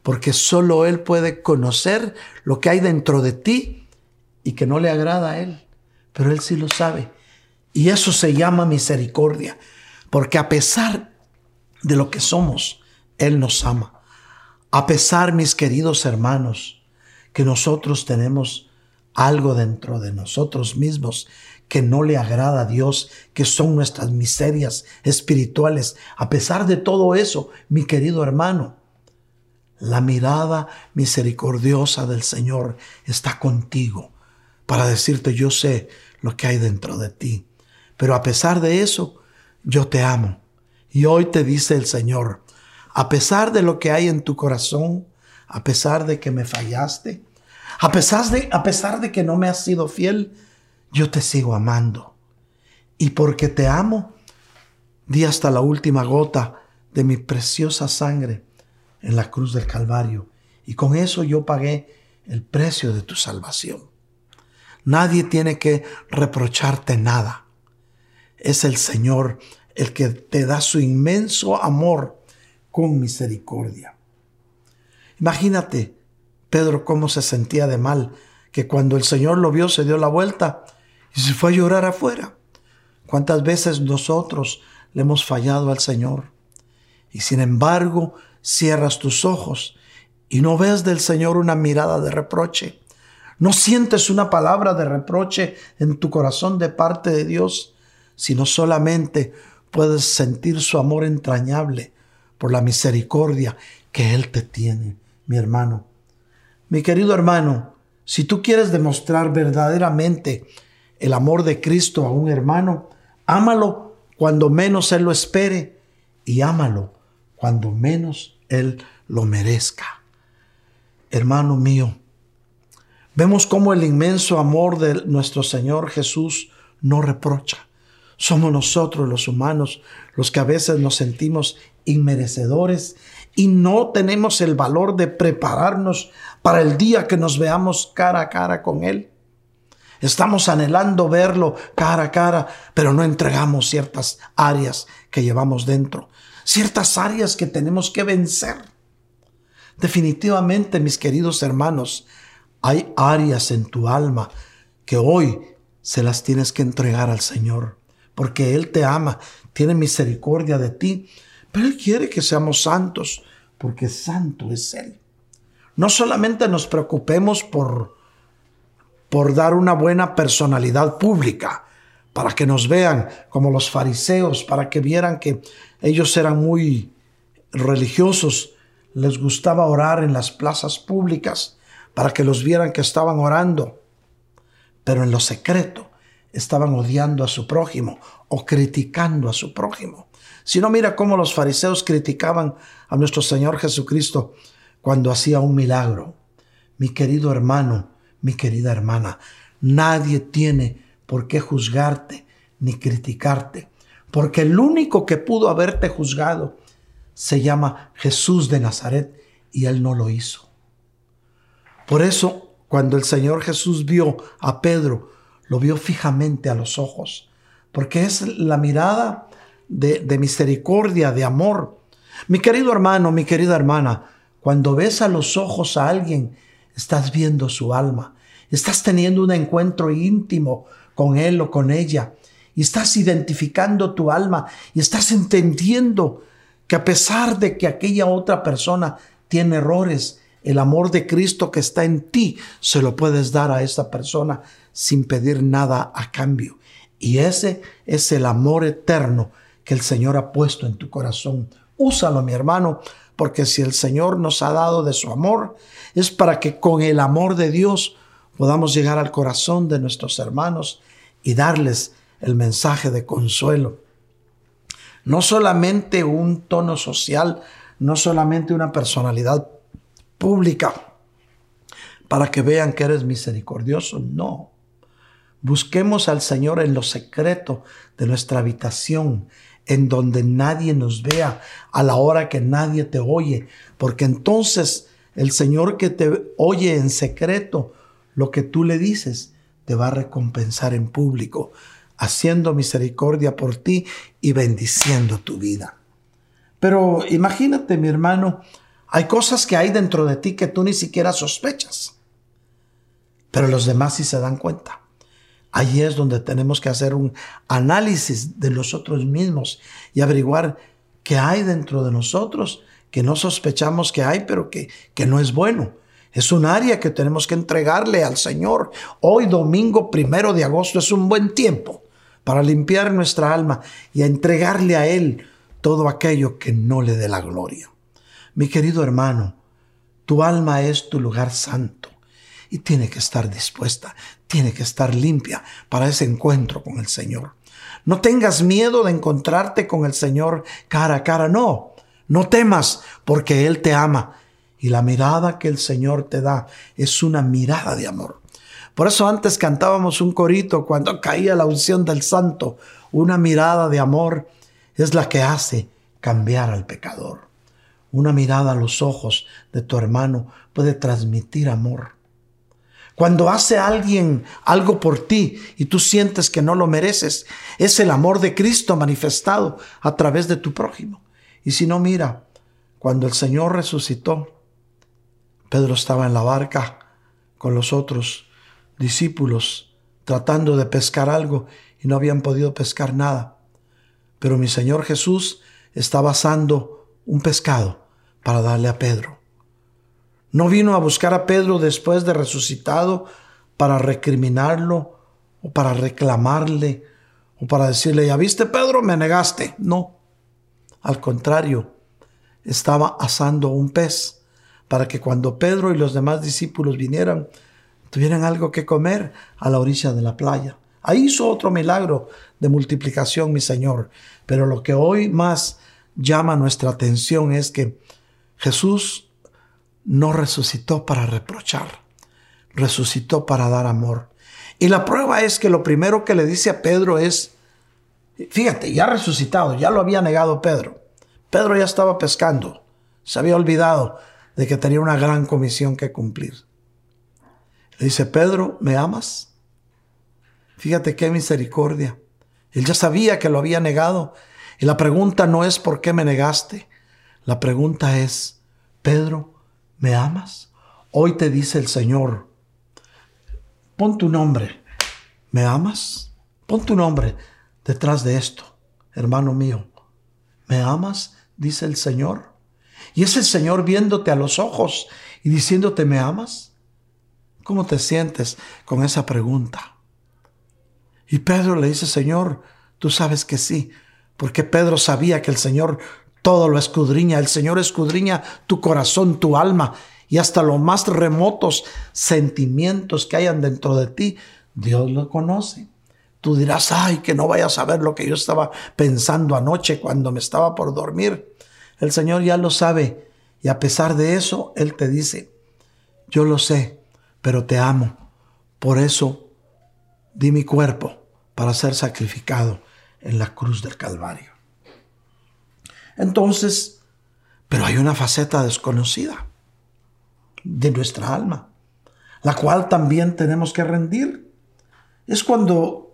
Speaker 2: Porque solo Él puede conocer lo que hay dentro de ti y que no le agrada a Él, pero Él sí lo sabe. Y eso se llama misericordia, porque a pesar de lo que somos, Él nos ama. A pesar, mis queridos hermanos, que nosotros tenemos algo dentro de nosotros mismos que no le agrada a Dios, que son nuestras miserias espirituales. A pesar de todo eso, mi querido hermano, la mirada misericordiosa del Señor está contigo para decirte yo sé lo que hay dentro de ti. Pero a pesar de eso, yo te amo. Y hoy te dice el Señor, a pesar de lo que hay en tu corazón, a pesar de que me fallaste, a pesar de, a pesar de que no me has sido fiel, yo te sigo amando. Y porque te amo, di hasta la última gota de mi preciosa sangre en la cruz del Calvario. Y con eso yo pagué el precio de tu salvación. Nadie tiene que reprocharte nada. Es el Señor el que te da su inmenso amor con misericordia. Imagínate, Pedro, cómo se sentía de mal, que cuando el Señor lo vio se dio la vuelta y se fue a llorar afuera. ¿Cuántas veces nosotros le hemos fallado al Señor? Y sin embargo, cierras tus ojos y no ves del Señor una mirada de reproche. No sientes una palabra de reproche en tu corazón de parte de Dios, sino solamente puedes sentir su amor entrañable por la misericordia que Él te tiene, mi hermano. Mi querido hermano, si tú quieres demostrar verdaderamente el amor de Cristo a un hermano, ámalo cuando menos Él lo espere y ámalo cuando menos Él lo merezca. Hermano mío, vemos cómo el inmenso amor de nuestro Señor Jesús no reprocha. Somos nosotros los humanos los que a veces nos sentimos inmerecedores y no tenemos el valor de prepararnos para el día que nos veamos cara a cara con Él. Estamos anhelando verlo cara a cara, pero no entregamos ciertas áreas que llevamos dentro, ciertas áreas que tenemos que vencer. Definitivamente, mis queridos hermanos, hay áreas en tu alma que hoy se las tienes que entregar al Señor, porque Él te ama, tiene misericordia de ti, pero Él quiere que seamos santos, porque santo es Él. No solamente nos preocupemos por, por dar una buena personalidad pública, para que nos vean como los fariseos, para que vieran que ellos eran muy religiosos, les gustaba orar en las plazas públicas para que los vieran que estaban orando, pero en lo secreto estaban odiando a su prójimo o criticando a su prójimo. Si no, mira cómo los fariseos criticaban a nuestro Señor Jesucristo cuando hacía un milagro. Mi querido hermano, mi querida hermana, nadie tiene por qué juzgarte ni criticarte, porque el único que pudo haberte juzgado se llama Jesús de Nazaret y él no lo hizo. Por eso, cuando el Señor Jesús vio a Pedro, lo vio fijamente a los ojos, porque es la mirada de, misericordia, de amor. Mi querido hermano, mi querida hermana, cuando ves a los ojos a alguien, estás viendo su alma, estás teniendo un encuentro íntimo con él o con ella, y estás identificando tu alma y estás entendiendo que a pesar de que aquella otra persona tiene errores, el amor de Cristo que está en ti se lo puedes dar a esa persona sin pedir nada a cambio. Y ese es el amor eterno que el Señor ha puesto en tu corazón. Úsalo, mi hermano, porque si el Señor nos ha dado de su amor, es para que con el amor de Dios podamos llegar al corazón de nuestros hermanos y darles el mensaje de consuelo no solamente un tono social, no solamente una personalidad pública, para que vean que eres misericordioso, no. Busquemos al Señor en lo secreto de nuestra habitación, en donde nadie nos vea, a la hora que nadie te oye, porque entonces el Señor que te oye en secreto, lo que tú le dices, te va a recompensar en público haciendo misericordia por ti y bendiciendo tu vida. Pero imagínate, mi hermano, hay cosas que hay dentro de ti que tú ni siquiera sospechas, pero los demás sí se dan cuenta. Allí es donde tenemos que hacer un análisis de nosotros mismos y averiguar qué hay dentro de nosotros que no sospechamos que hay, pero que, que no es bueno. Es un área que tenemos que entregarle al Señor. Hoy, domingo primero de agosto, es un buen tiempo para limpiar nuestra alma y entregarle a Él todo aquello que no le dé la gloria. Mi querido hermano, tu alma es tu lugar santo y tiene que estar dispuesta, tiene que estar limpia para ese encuentro con el Señor. No tengas miedo de encontrarte con el Señor cara a cara, no, no temas porque Él te ama y la mirada que el Señor te da es una mirada de amor. Por eso antes cantábamos un corito cuando caía la unción del santo. Una mirada de amor es la que hace cambiar al pecador. Una mirada a los ojos de tu hermano puede transmitir amor. Cuando hace alguien algo por ti y tú sientes que no lo mereces, es el amor de Cristo manifestado a través de tu prójimo. Y si no, mira, cuando el Señor resucitó, Pedro estaba en la barca con los otros discípulos tratando de pescar algo y no habían podido pescar nada. Pero mi Señor Jesús estaba asando un pescado para darle a Pedro. No vino a buscar a Pedro después de resucitado para recriminarlo o para reclamarle o para decirle, ya viste Pedro, me negaste. No, al contrario, estaba asando un pez para que cuando Pedro y los demás discípulos vinieran, tuvieran algo que comer a la orilla de la playa. Ahí hizo otro milagro de multiplicación, mi Señor. Pero lo que hoy más llama nuestra atención es que Jesús no resucitó para reprochar, resucitó para dar amor. Y la prueba es que lo primero que le dice a Pedro es, fíjate, ya resucitado, ya lo había negado Pedro. Pedro ya estaba pescando, se había olvidado de que tenía una gran comisión que cumplir. Le dice, Pedro, ¿me amas? Fíjate qué misericordia. Él ya sabía que lo había negado. Y la pregunta no es ¿por qué me negaste? La pregunta es, Pedro, ¿Me amas? Hoy te dice el Señor, pon tu nombre. ¿Me amas? Pon tu nombre detrás de esto, hermano mío. ¿Me amas? Dice el Señor. Y es el Señor viéndote a los ojos y diciéndote, ¿me amas? ¿Cómo te sientes con esa pregunta? Y Pedro le dice, Señor, tú sabes que sí, porque Pedro sabía que el Señor todo lo escudriña. El Señor escudriña tu corazón, tu alma y hasta los más remotos sentimientos que hayan dentro de ti. Dios lo conoce. Tú dirás, ay, que no vayas a ver lo que yo estaba pensando anoche cuando me estaba por dormir. El Señor ya lo sabe y a pesar de eso, Él te dice, yo lo sé, pero te amo. Por eso di mi cuerpo para ser sacrificado en la cruz del Calvario. Entonces, pero hay una faceta desconocida de nuestra alma, la cual también tenemos que rendir. Es cuando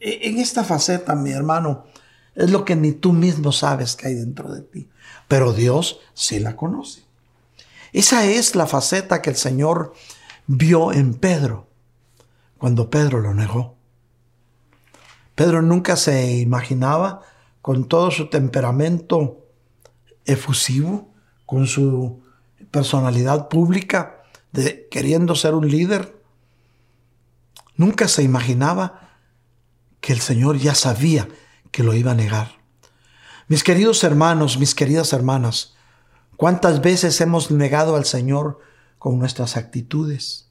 Speaker 2: e, en esta faceta, mi hermano, es lo que ni tú mismo sabes que hay dentro de ti, pero Dios sí la conoce. Esa es la faceta que el Señor vio en Pedro cuando Pedro lo negó. Pedro nunca se imaginaba con todo su temperamento efusivo, con su personalidad pública, de queriendo ser un líder, nunca se imaginaba que el Señor ya sabía que lo iba a negar. Mis queridos hermanos, mis queridas hermanas, ¿cuántas veces hemos negado al Señor con nuestras actitudes?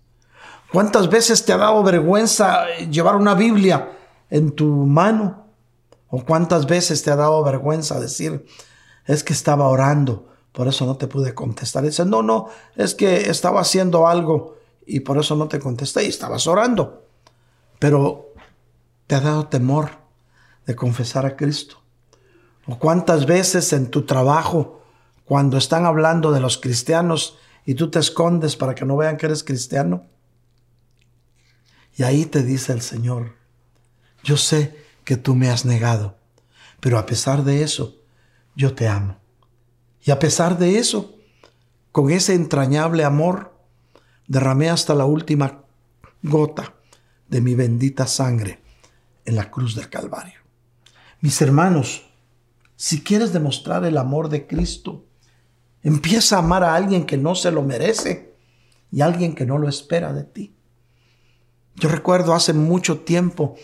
Speaker 2: ¿Cuántas veces te ha dado vergüenza llevar una Biblia en tu mano? ¿O cuántas veces te ha dado vergüenza decir, es que estaba orando, por eso no te pude contestar? dice, no, no, es que estaba haciendo algo y por eso no te contesté y estabas orando. Pero te ha dado temor de confesar a Cristo. ¿O cuántas veces en tu trabajo, cuando están hablando de los cristianos y tú te escondes para que no vean que eres cristiano? Y ahí te dice el Señor, yo sé que tú me has negado. Pero a pesar de eso, yo te amo. Y a pesar de eso, con ese entrañable amor, derramé hasta la última gota de mi bendita sangre en la cruz del Calvario. Mis hermanos, si quieres demostrar el amor de Cristo, empieza a amar a alguien que no se lo merece y a alguien que no lo espera de ti. Yo recuerdo hace mucho tiempo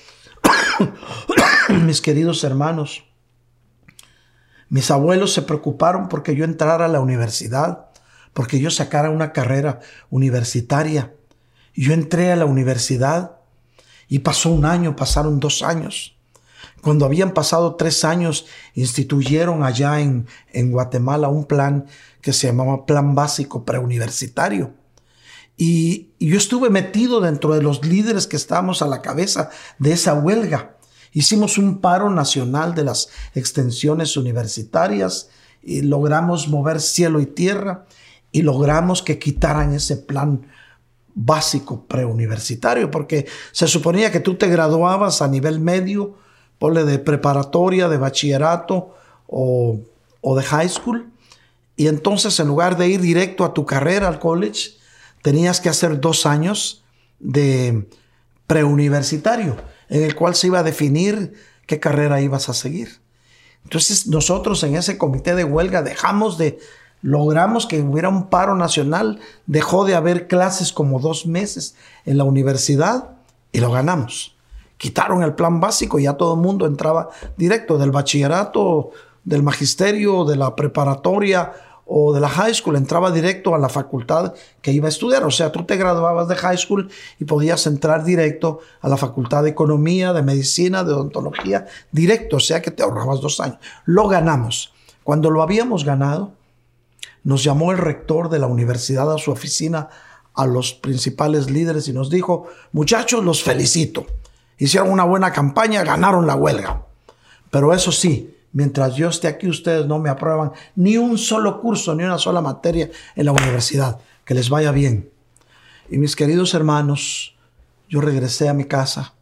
Speaker 2: [COUGHS] mis queridos hermanos, mis abuelos se preocuparon porque yo entrara a la universidad, porque yo sacara una carrera universitaria. Yo entré a la universidad y pasó un año, pasaron dos años. Cuando habían pasado tres años, instituyeron allá en, en Guatemala un plan que se llamaba Plan Básico Preuniversitario. Y, yo estuve metido dentro de los líderes que estábamos a la cabeza de esa huelga. Hicimos un paro nacional de las extensiones universitarias y logramos mover cielo y tierra y logramos que quitaran ese plan básico preuniversitario, porque se suponía que tú te graduabas a nivel medio, ponle de preparatoria, de bachillerato o, o de high school, y entonces en lugar de ir directo a tu carrera al college, tenías que hacer dos años de preuniversitario, en el cual se iba a definir qué carrera ibas a seguir. Entonces nosotros en ese comité de huelga dejamos de, logramos que hubiera un paro nacional, dejó de haber clases como dos meses en la universidad y lo ganamos. Quitaron el plan básico y ya todo el mundo entraba directo del bachillerato, del magisterio, de la preparatoria o de la high school, entraba directo a la facultad que iba a estudiar. O sea, tú te graduabas de high school y podías entrar directo a la facultad de economía, de medicina, de odontología, directo, o sea que te ahorrabas dos años. Lo ganamos. Cuando lo habíamos ganado, nos llamó el rector de la universidad a su oficina, a los principales líderes y nos dijo, muchachos, los felicito. Hicieron una buena campaña, ganaron la huelga. Pero eso sí, mientras yo esté aquí, ustedes no me aprueban ni un solo curso, ni una sola materia en la universidad. Que les vaya bien. Y mis queridos hermanos, yo regresé a mi casa,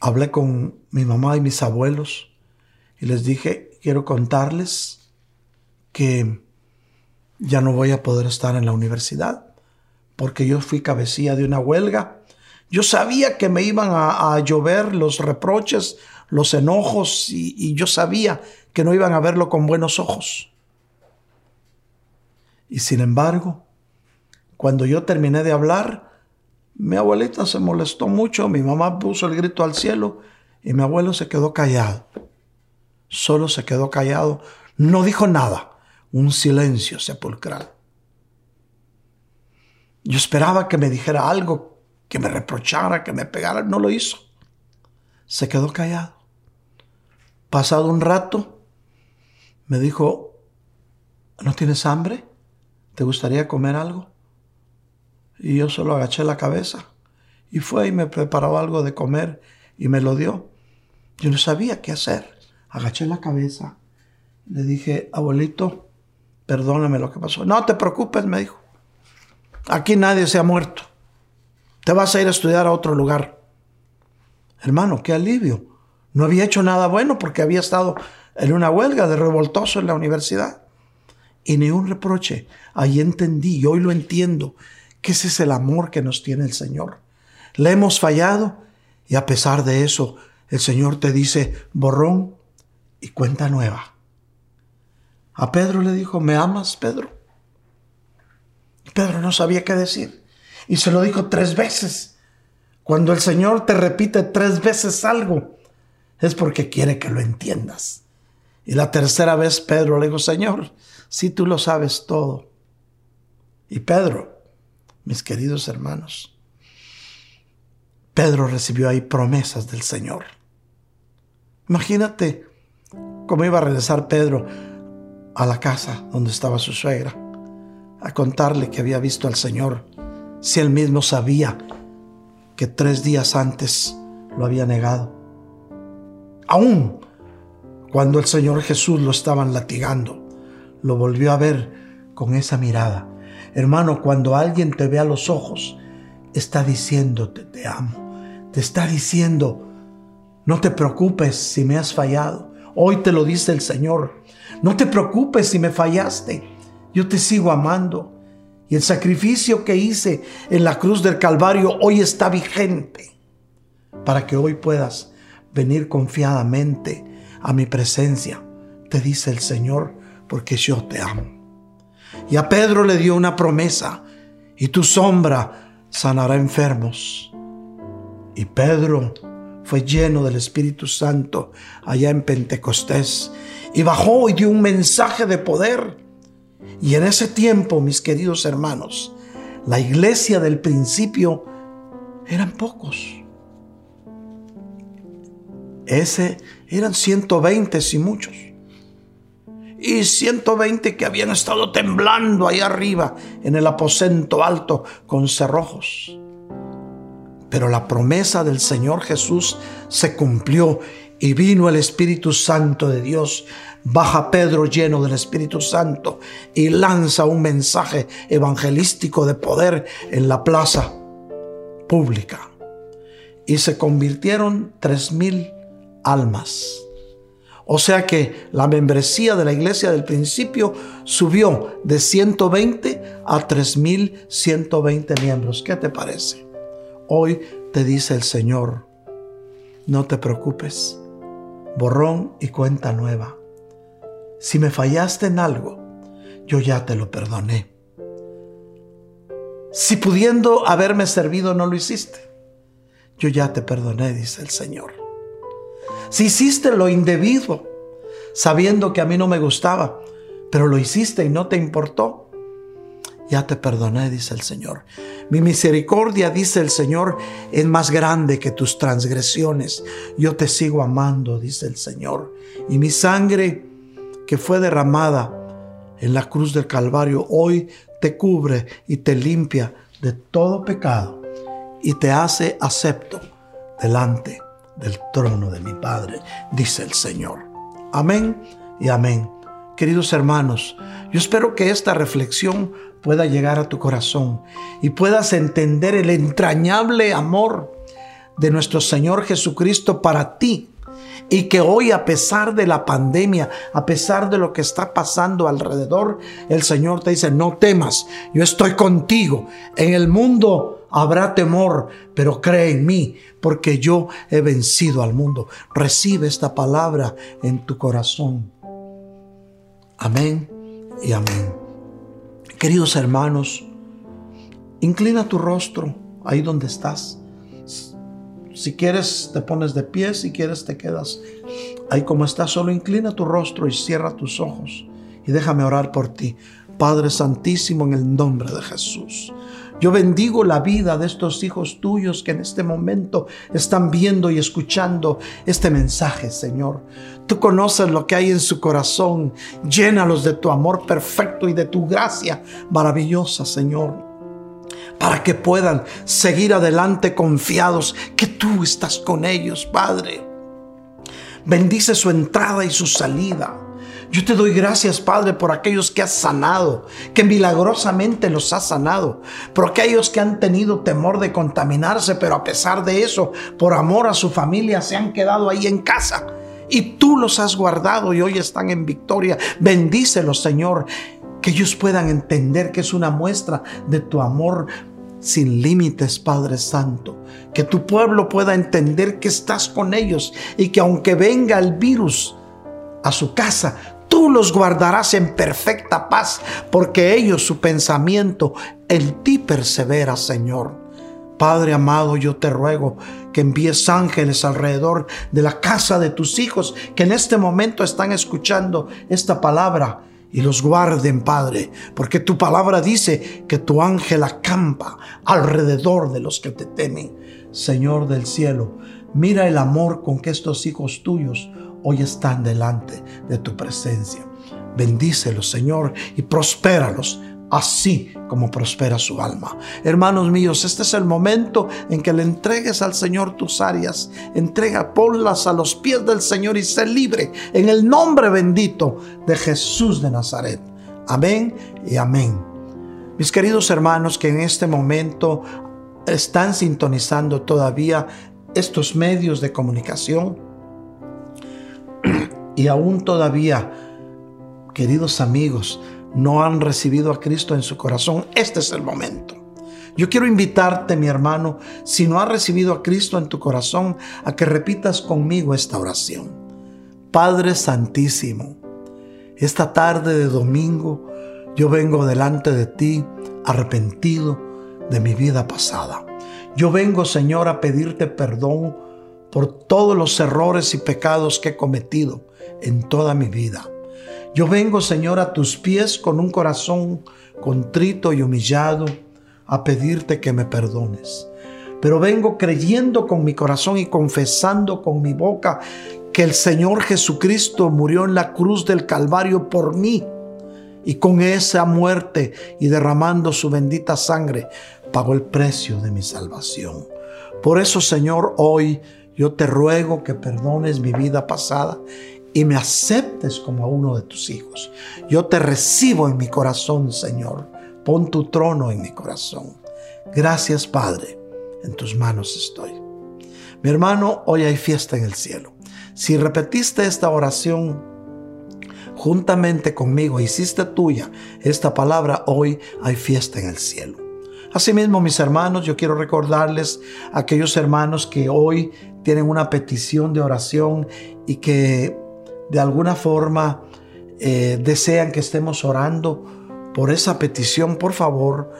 Speaker 2: hablé con mi mamá y mis abuelos y les dije, quiero contarles que ya no voy a poder estar en la universidad porque yo fui cabecilla de una huelga. Yo sabía que me iban a, llover los reproches, los enojos y, yo sabía que no iban a verlo con buenos ojos. Y sin embargo, cuando yo terminé de hablar, mi abuelita se molestó mucho, mi mamá puso el grito al cielo y mi abuelo se quedó callado. Solo se quedó callado, no dijo nada, un silencio sepulcral. Yo esperaba que me dijera algo, que me reprochara, que me pegara, no lo hizo. Se quedó callado. Pasado un rato, me dijo, ¿no tienes hambre? ¿Te gustaría comer algo? Y yo solo agaché la cabeza. Y fue y me preparó algo de comer y me lo dio. Yo no sabía qué hacer. Agaché la cabeza. Le dije, abuelito, perdóname lo que pasó. No te preocupes, me dijo. Aquí nadie se ha muerto. Te vas a ir a estudiar a otro lugar. Hermano, qué alivio no había hecho nada bueno porque había estado en una huelga de revoltoso en la universidad. Y ni un reproche. Ahí entendí, y hoy lo entiendo, que ese es el amor que nos tiene el Señor. Le hemos fallado y a pesar de eso, el Señor te dice borrón y cuenta nueva. A Pedro le dijo, ¿me amas, Pedro? Pedro no sabía qué decir. Y se lo dijo tres veces. Cuando el Señor te repite tres veces algo, es porque quiere que lo entiendas. Y la tercera vez Pedro le dijo, Señor, si tú lo sabes todo. Y Pedro, mis queridos hermanos, Pedro recibió ahí promesas del Señor. Imagínate cómo iba a regresar Pedro a la casa donde estaba su suegra, a contarle que había visto al Señor, si él mismo sabía que tres días antes lo había negado aún cuando el Señor Jesús lo estaban latigando, lo volvió a ver con esa mirada. Hermano, cuando alguien te ve a los ojos, está diciéndote, te amo. Te está diciendo, no te preocupes si me has fallado. Hoy te lo dice el Señor. No te preocupes si me fallaste. Yo te sigo amando. Y el sacrificio que hice en la cruz del Calvario hoy está vigente para que hoy puedas venir confiadamente a mi presencia, te dice el Señor, porque yo te amo. Y a Pedro le dio una promesa, y tu sombra sanará enfermos. Y Pedro fue lleno del Espíritu Santo allá en Pentecostés, y bajó y dio un mensaje de poder. Y en ese tiempo, mis queridos hermanos, la iglesia del principio eran pocos. Ese eran 120 y muchos. Y 120 que habían estado temblando ahí arriba en el aposento alto con cerrojos. Pero la promesa del Señor Jesús se cumplió y vino el Espíritu Santo de Dios. Baja Pedro lleno del Espíritu Santo y lanza un mensaje evangelístico de poder en la plaza pública. Y se convirtieron tres mil almas. O sea que la membresía de la iglesia del principio subió de 120 a 3.120 miembros. ¿Qué te parece? Hoy te dice el Señor, no te preocupes, borrón y cuenta nueva. Si me fallaste en algo, yo ya te lo perdoné. Si pudiendo haberme servido no lo hiciste, yo ya te perdoné, dice el Señor. Si hiciste lo indebido, sabiendo que a mí no me gustaba, pero lo hiciste y no te importó, ya te perdoné, dice el Señor. Mi misericordia, dice el Señor, es más grande que tus transgresiones. Yo te sigo amando, dice el Señor. Y mi sangre que fue derramada en la cruz del Calvario hoy te cubre y te limpia de todo pecado y te hace acepto delante del trono de mi Padre, dice el Señor. Amén y amén. Queridos hermanos, yo espero que esta reflexión pueda llegar a tu corazón y puedas entender el entrañable amor de nuestro Señor Jesucristo para ti y que hoy a pesar de la pandemia, a pesar de lo que está pasando alrededor, el Señor te dice, no temas, yo estoy contigo. En el mundo habrá temor, pero cree en mí, porque yo he vencido al mundo. Recibe esta palabra en tu corazón. Amén y amén. Queridos hermanos, inclina tu rostro ahí donde estás. Si quieres te pones de pie, si quieres te quedas ahí como estás. Solo inclina tu rostro y cierra tus ojos y déjame orar por ti. Padre Santísimo, en el nombre de Jesús. Yo bendigo la vida de estos hijos tuyos que en este momento están viendo y escuchando este mensaje, Señor. Tú conoces lo que hay en su corazón. Llénalos de tu amor perfecto y de tu gracia maravillosa, Señor para que puedan seguir adelante confiados que tú estás con ellos, Padre. Bendice su entrada y su salida. Yo te doy gracias, Padre, por aquellos que has sanado, que milagrosamente los has sanado, por aquellos que han tenido temor de contaminarse, pero a pesar de eso, por amor a su familia, se han quedado ahí en casa. Y tú los has guardado y hoy están en victoria. Bendícelos, Señor que ellos puedan entender que es una muestra de tu amor sin límites, Padre Santo. Que tu pueblo pueda entender que estás con ellos y que aunque venga el virus a su casa, tú los guardarás en perfecta paz, porque ellos su pensamiento en ti persevera, Señor. Padre amado, yo te ruego que envíes ángeles alrededor de la casa de tus hijos que en este momento están escuchando esta palabra y los guarden, Padre, porque tu palabra dice que tu ángel acampa alrededor de los que te temen. Señor del cielo, mira el amor con que estos hijos tuyos hoy están delante de tu presencia. Bendícelos, Señor, y prospéralos así como prospera su alma. Hermanos míos, este es el momento en que le entregues al Señor tus áreas. Entrega, ponlas a los pies del Señor y sé libre en el nombre bendito de Jesús de Nazaret. Amén y amén. Mis queridos hermanos que en este momento están sintonizando todavía estos medios de comunicación y aún todavía, queridos amigos, no han recibido a Cristo en su corazón, este es el momento. Yo quiero invitarte, mi hermano, si no has recibido a Cristo en tu corazón, a que repitas conmigo esta oración. Padre Santísimo, esta tarde de domingo yo vengo delante de ti arrepentido de mi vida pasada. Yo vengo, Señor, a pedirte perdón por todos los errores y pecados que he cometido en toda mi vida. Yo vengo, Señor, a tus pies con un corazón contrito y humillado a pedirte que me perdones. Pero vengo creyendo con mi corazón y confesando con mi boca que el Señor Jesucristo murió en la cruz del Calvario por mí. Y con esa muerte y derramando su bendita sangre, pagó el precio de mi salvación. Por eso, Señor, hoy yo te ruego que perdones mi vida pasada y me aceptes como uno de tus hijos. Yo te recibo en mi corazón, Señor. Pon tu trono en mi corazón. Gracias, Padre. En tus manos estoy. Mi hermano, hoy hay fiesta en el cielo. Si repetiste esta oración juntamente conmigo, hiciste tuya esta palabra, hoy hay fiesta en el cielo. Asimismo, mis hermanos, yo quiero recordarles a aquellos hermanos que hoy tienen una petición de oración y que de alguna forma eh, desean que estemos orando por esa petición, por favor,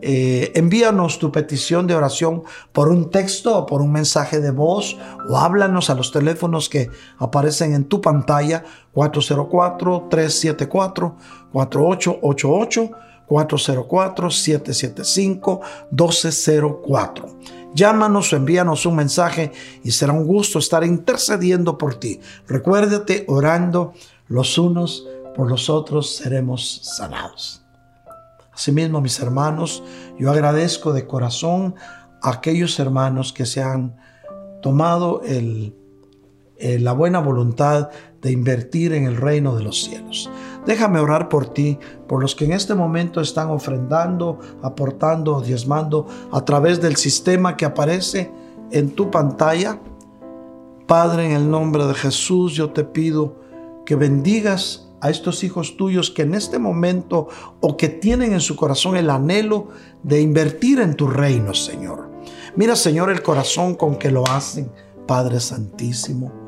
Speaker 2: eh, envíanos tu petición de oración por un texto o por un mensaje de voz o háblanos a los teléfonos que aparecen en tu pantalla 404-374-4888, 404-775-1204. Llámanos o envíanos un mensaje y será un gusto estar intercediendo por ti. Recuérdate, orando los unos por los otros seremos sanados. Asimismo, mis hermanos, yo agradezco de corazón a aquellos hermanos que se han tomado la buena voluntad de invertir en el reino de los cielos. Déjame orar por ti, por los que en este momento están ofrendando, aportando, diezmando a través del sistema que aparece en tu pantalla. Padre, en el nombre de Jesús, yo te pido que bendigas a estos hijos tuyos que en este momento o que tienen en su corazón el anhelo de invertir en tu reino, Señor. Mira, Señor, el corazón con que lo hacen, Padre Santísimo.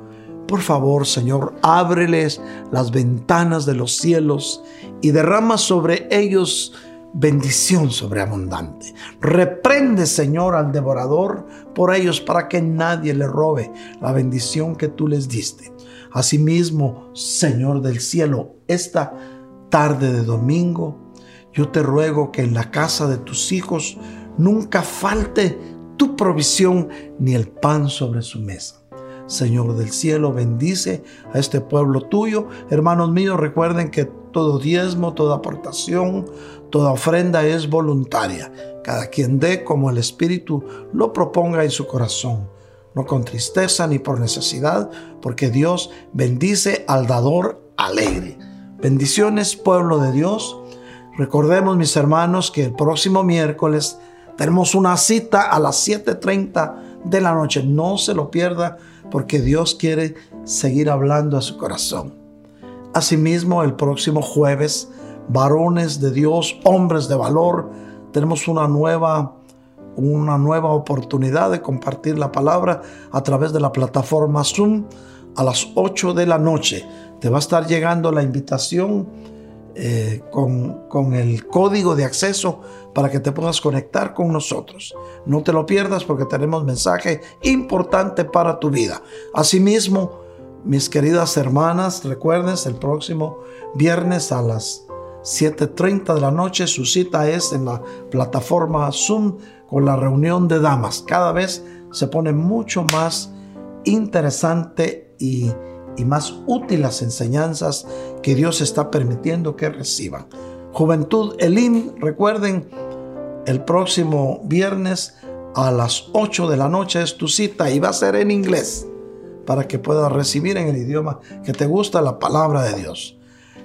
Speaker 2: Por favor, Señor, ábreles las ventanas de los cielos y derrama sobre ellos bendición sobreabundante. Reprende, Señor, al devorador por ellos para que nadie le robe la bendición que tú les diste. Asimismo, Señor del cielo, esta tarde de domingo, yo te ruego que en la casa de tus hijos nunca falte tu provisión ni el pan sobre su mesa. Señor del cielo, bendice a este pueblo tuyo. Hermanos míos, recuerden que todo diezmo, toda aportación, toda ofrenda es voluntaria. Cada quien dé como el Espíritu lo proponga en su corazón no con tristeza ni por necesidad, porque Dios bendice al dador alegre. Bendiciones, pueblo de Dios. Recordemos, mis hermanos, que el próximo miércoles tenemos una cita a las 7.30 de la noche. No se lo pierda porque Dios quiere seguir hablando a su corazón. Asimismo, el próximo jueves, varones de Dios, hombres de valor, tenemos una nueva una nueva oportunidad de compartir la palabra a través de la plataforma Zoom a las 8 de la noche. Te va a estar llegando la invitación eh, con, con el código de acceso para que te puedas conectar con nosotros. No te lo pierdas porque tenemos mensaje importante para tu vida. Asimismo, mis queridas hermanas, recuerden, el próximo viernes a las 7.30 de la noche su cita es en la plataforma Zoom con la reunión de damas. Cada vez se pone mucho más interesante y, más útil las enseñanzas que Dios está permitiendo que reciban. Juventud Elim, recuerden, el próximo viernes a las 8 de la noche es tu cita y va a ser en inglés para que puedas recibir en el idioma que te gusta la palabra de Dios.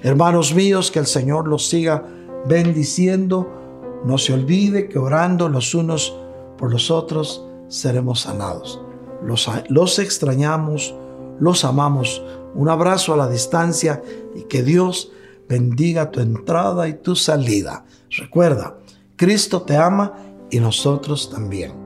Speaker 2: Hermanos míos, que el Señor los siga bendiciendo no se olvide que orando los unos por los otros seremos sanados. Los, los extrañamos, los amamos. Un abrazo a la distancia y que Dios bendiga tu entrada y tu salida. Recuerda, Cristo te ama y nosotros también.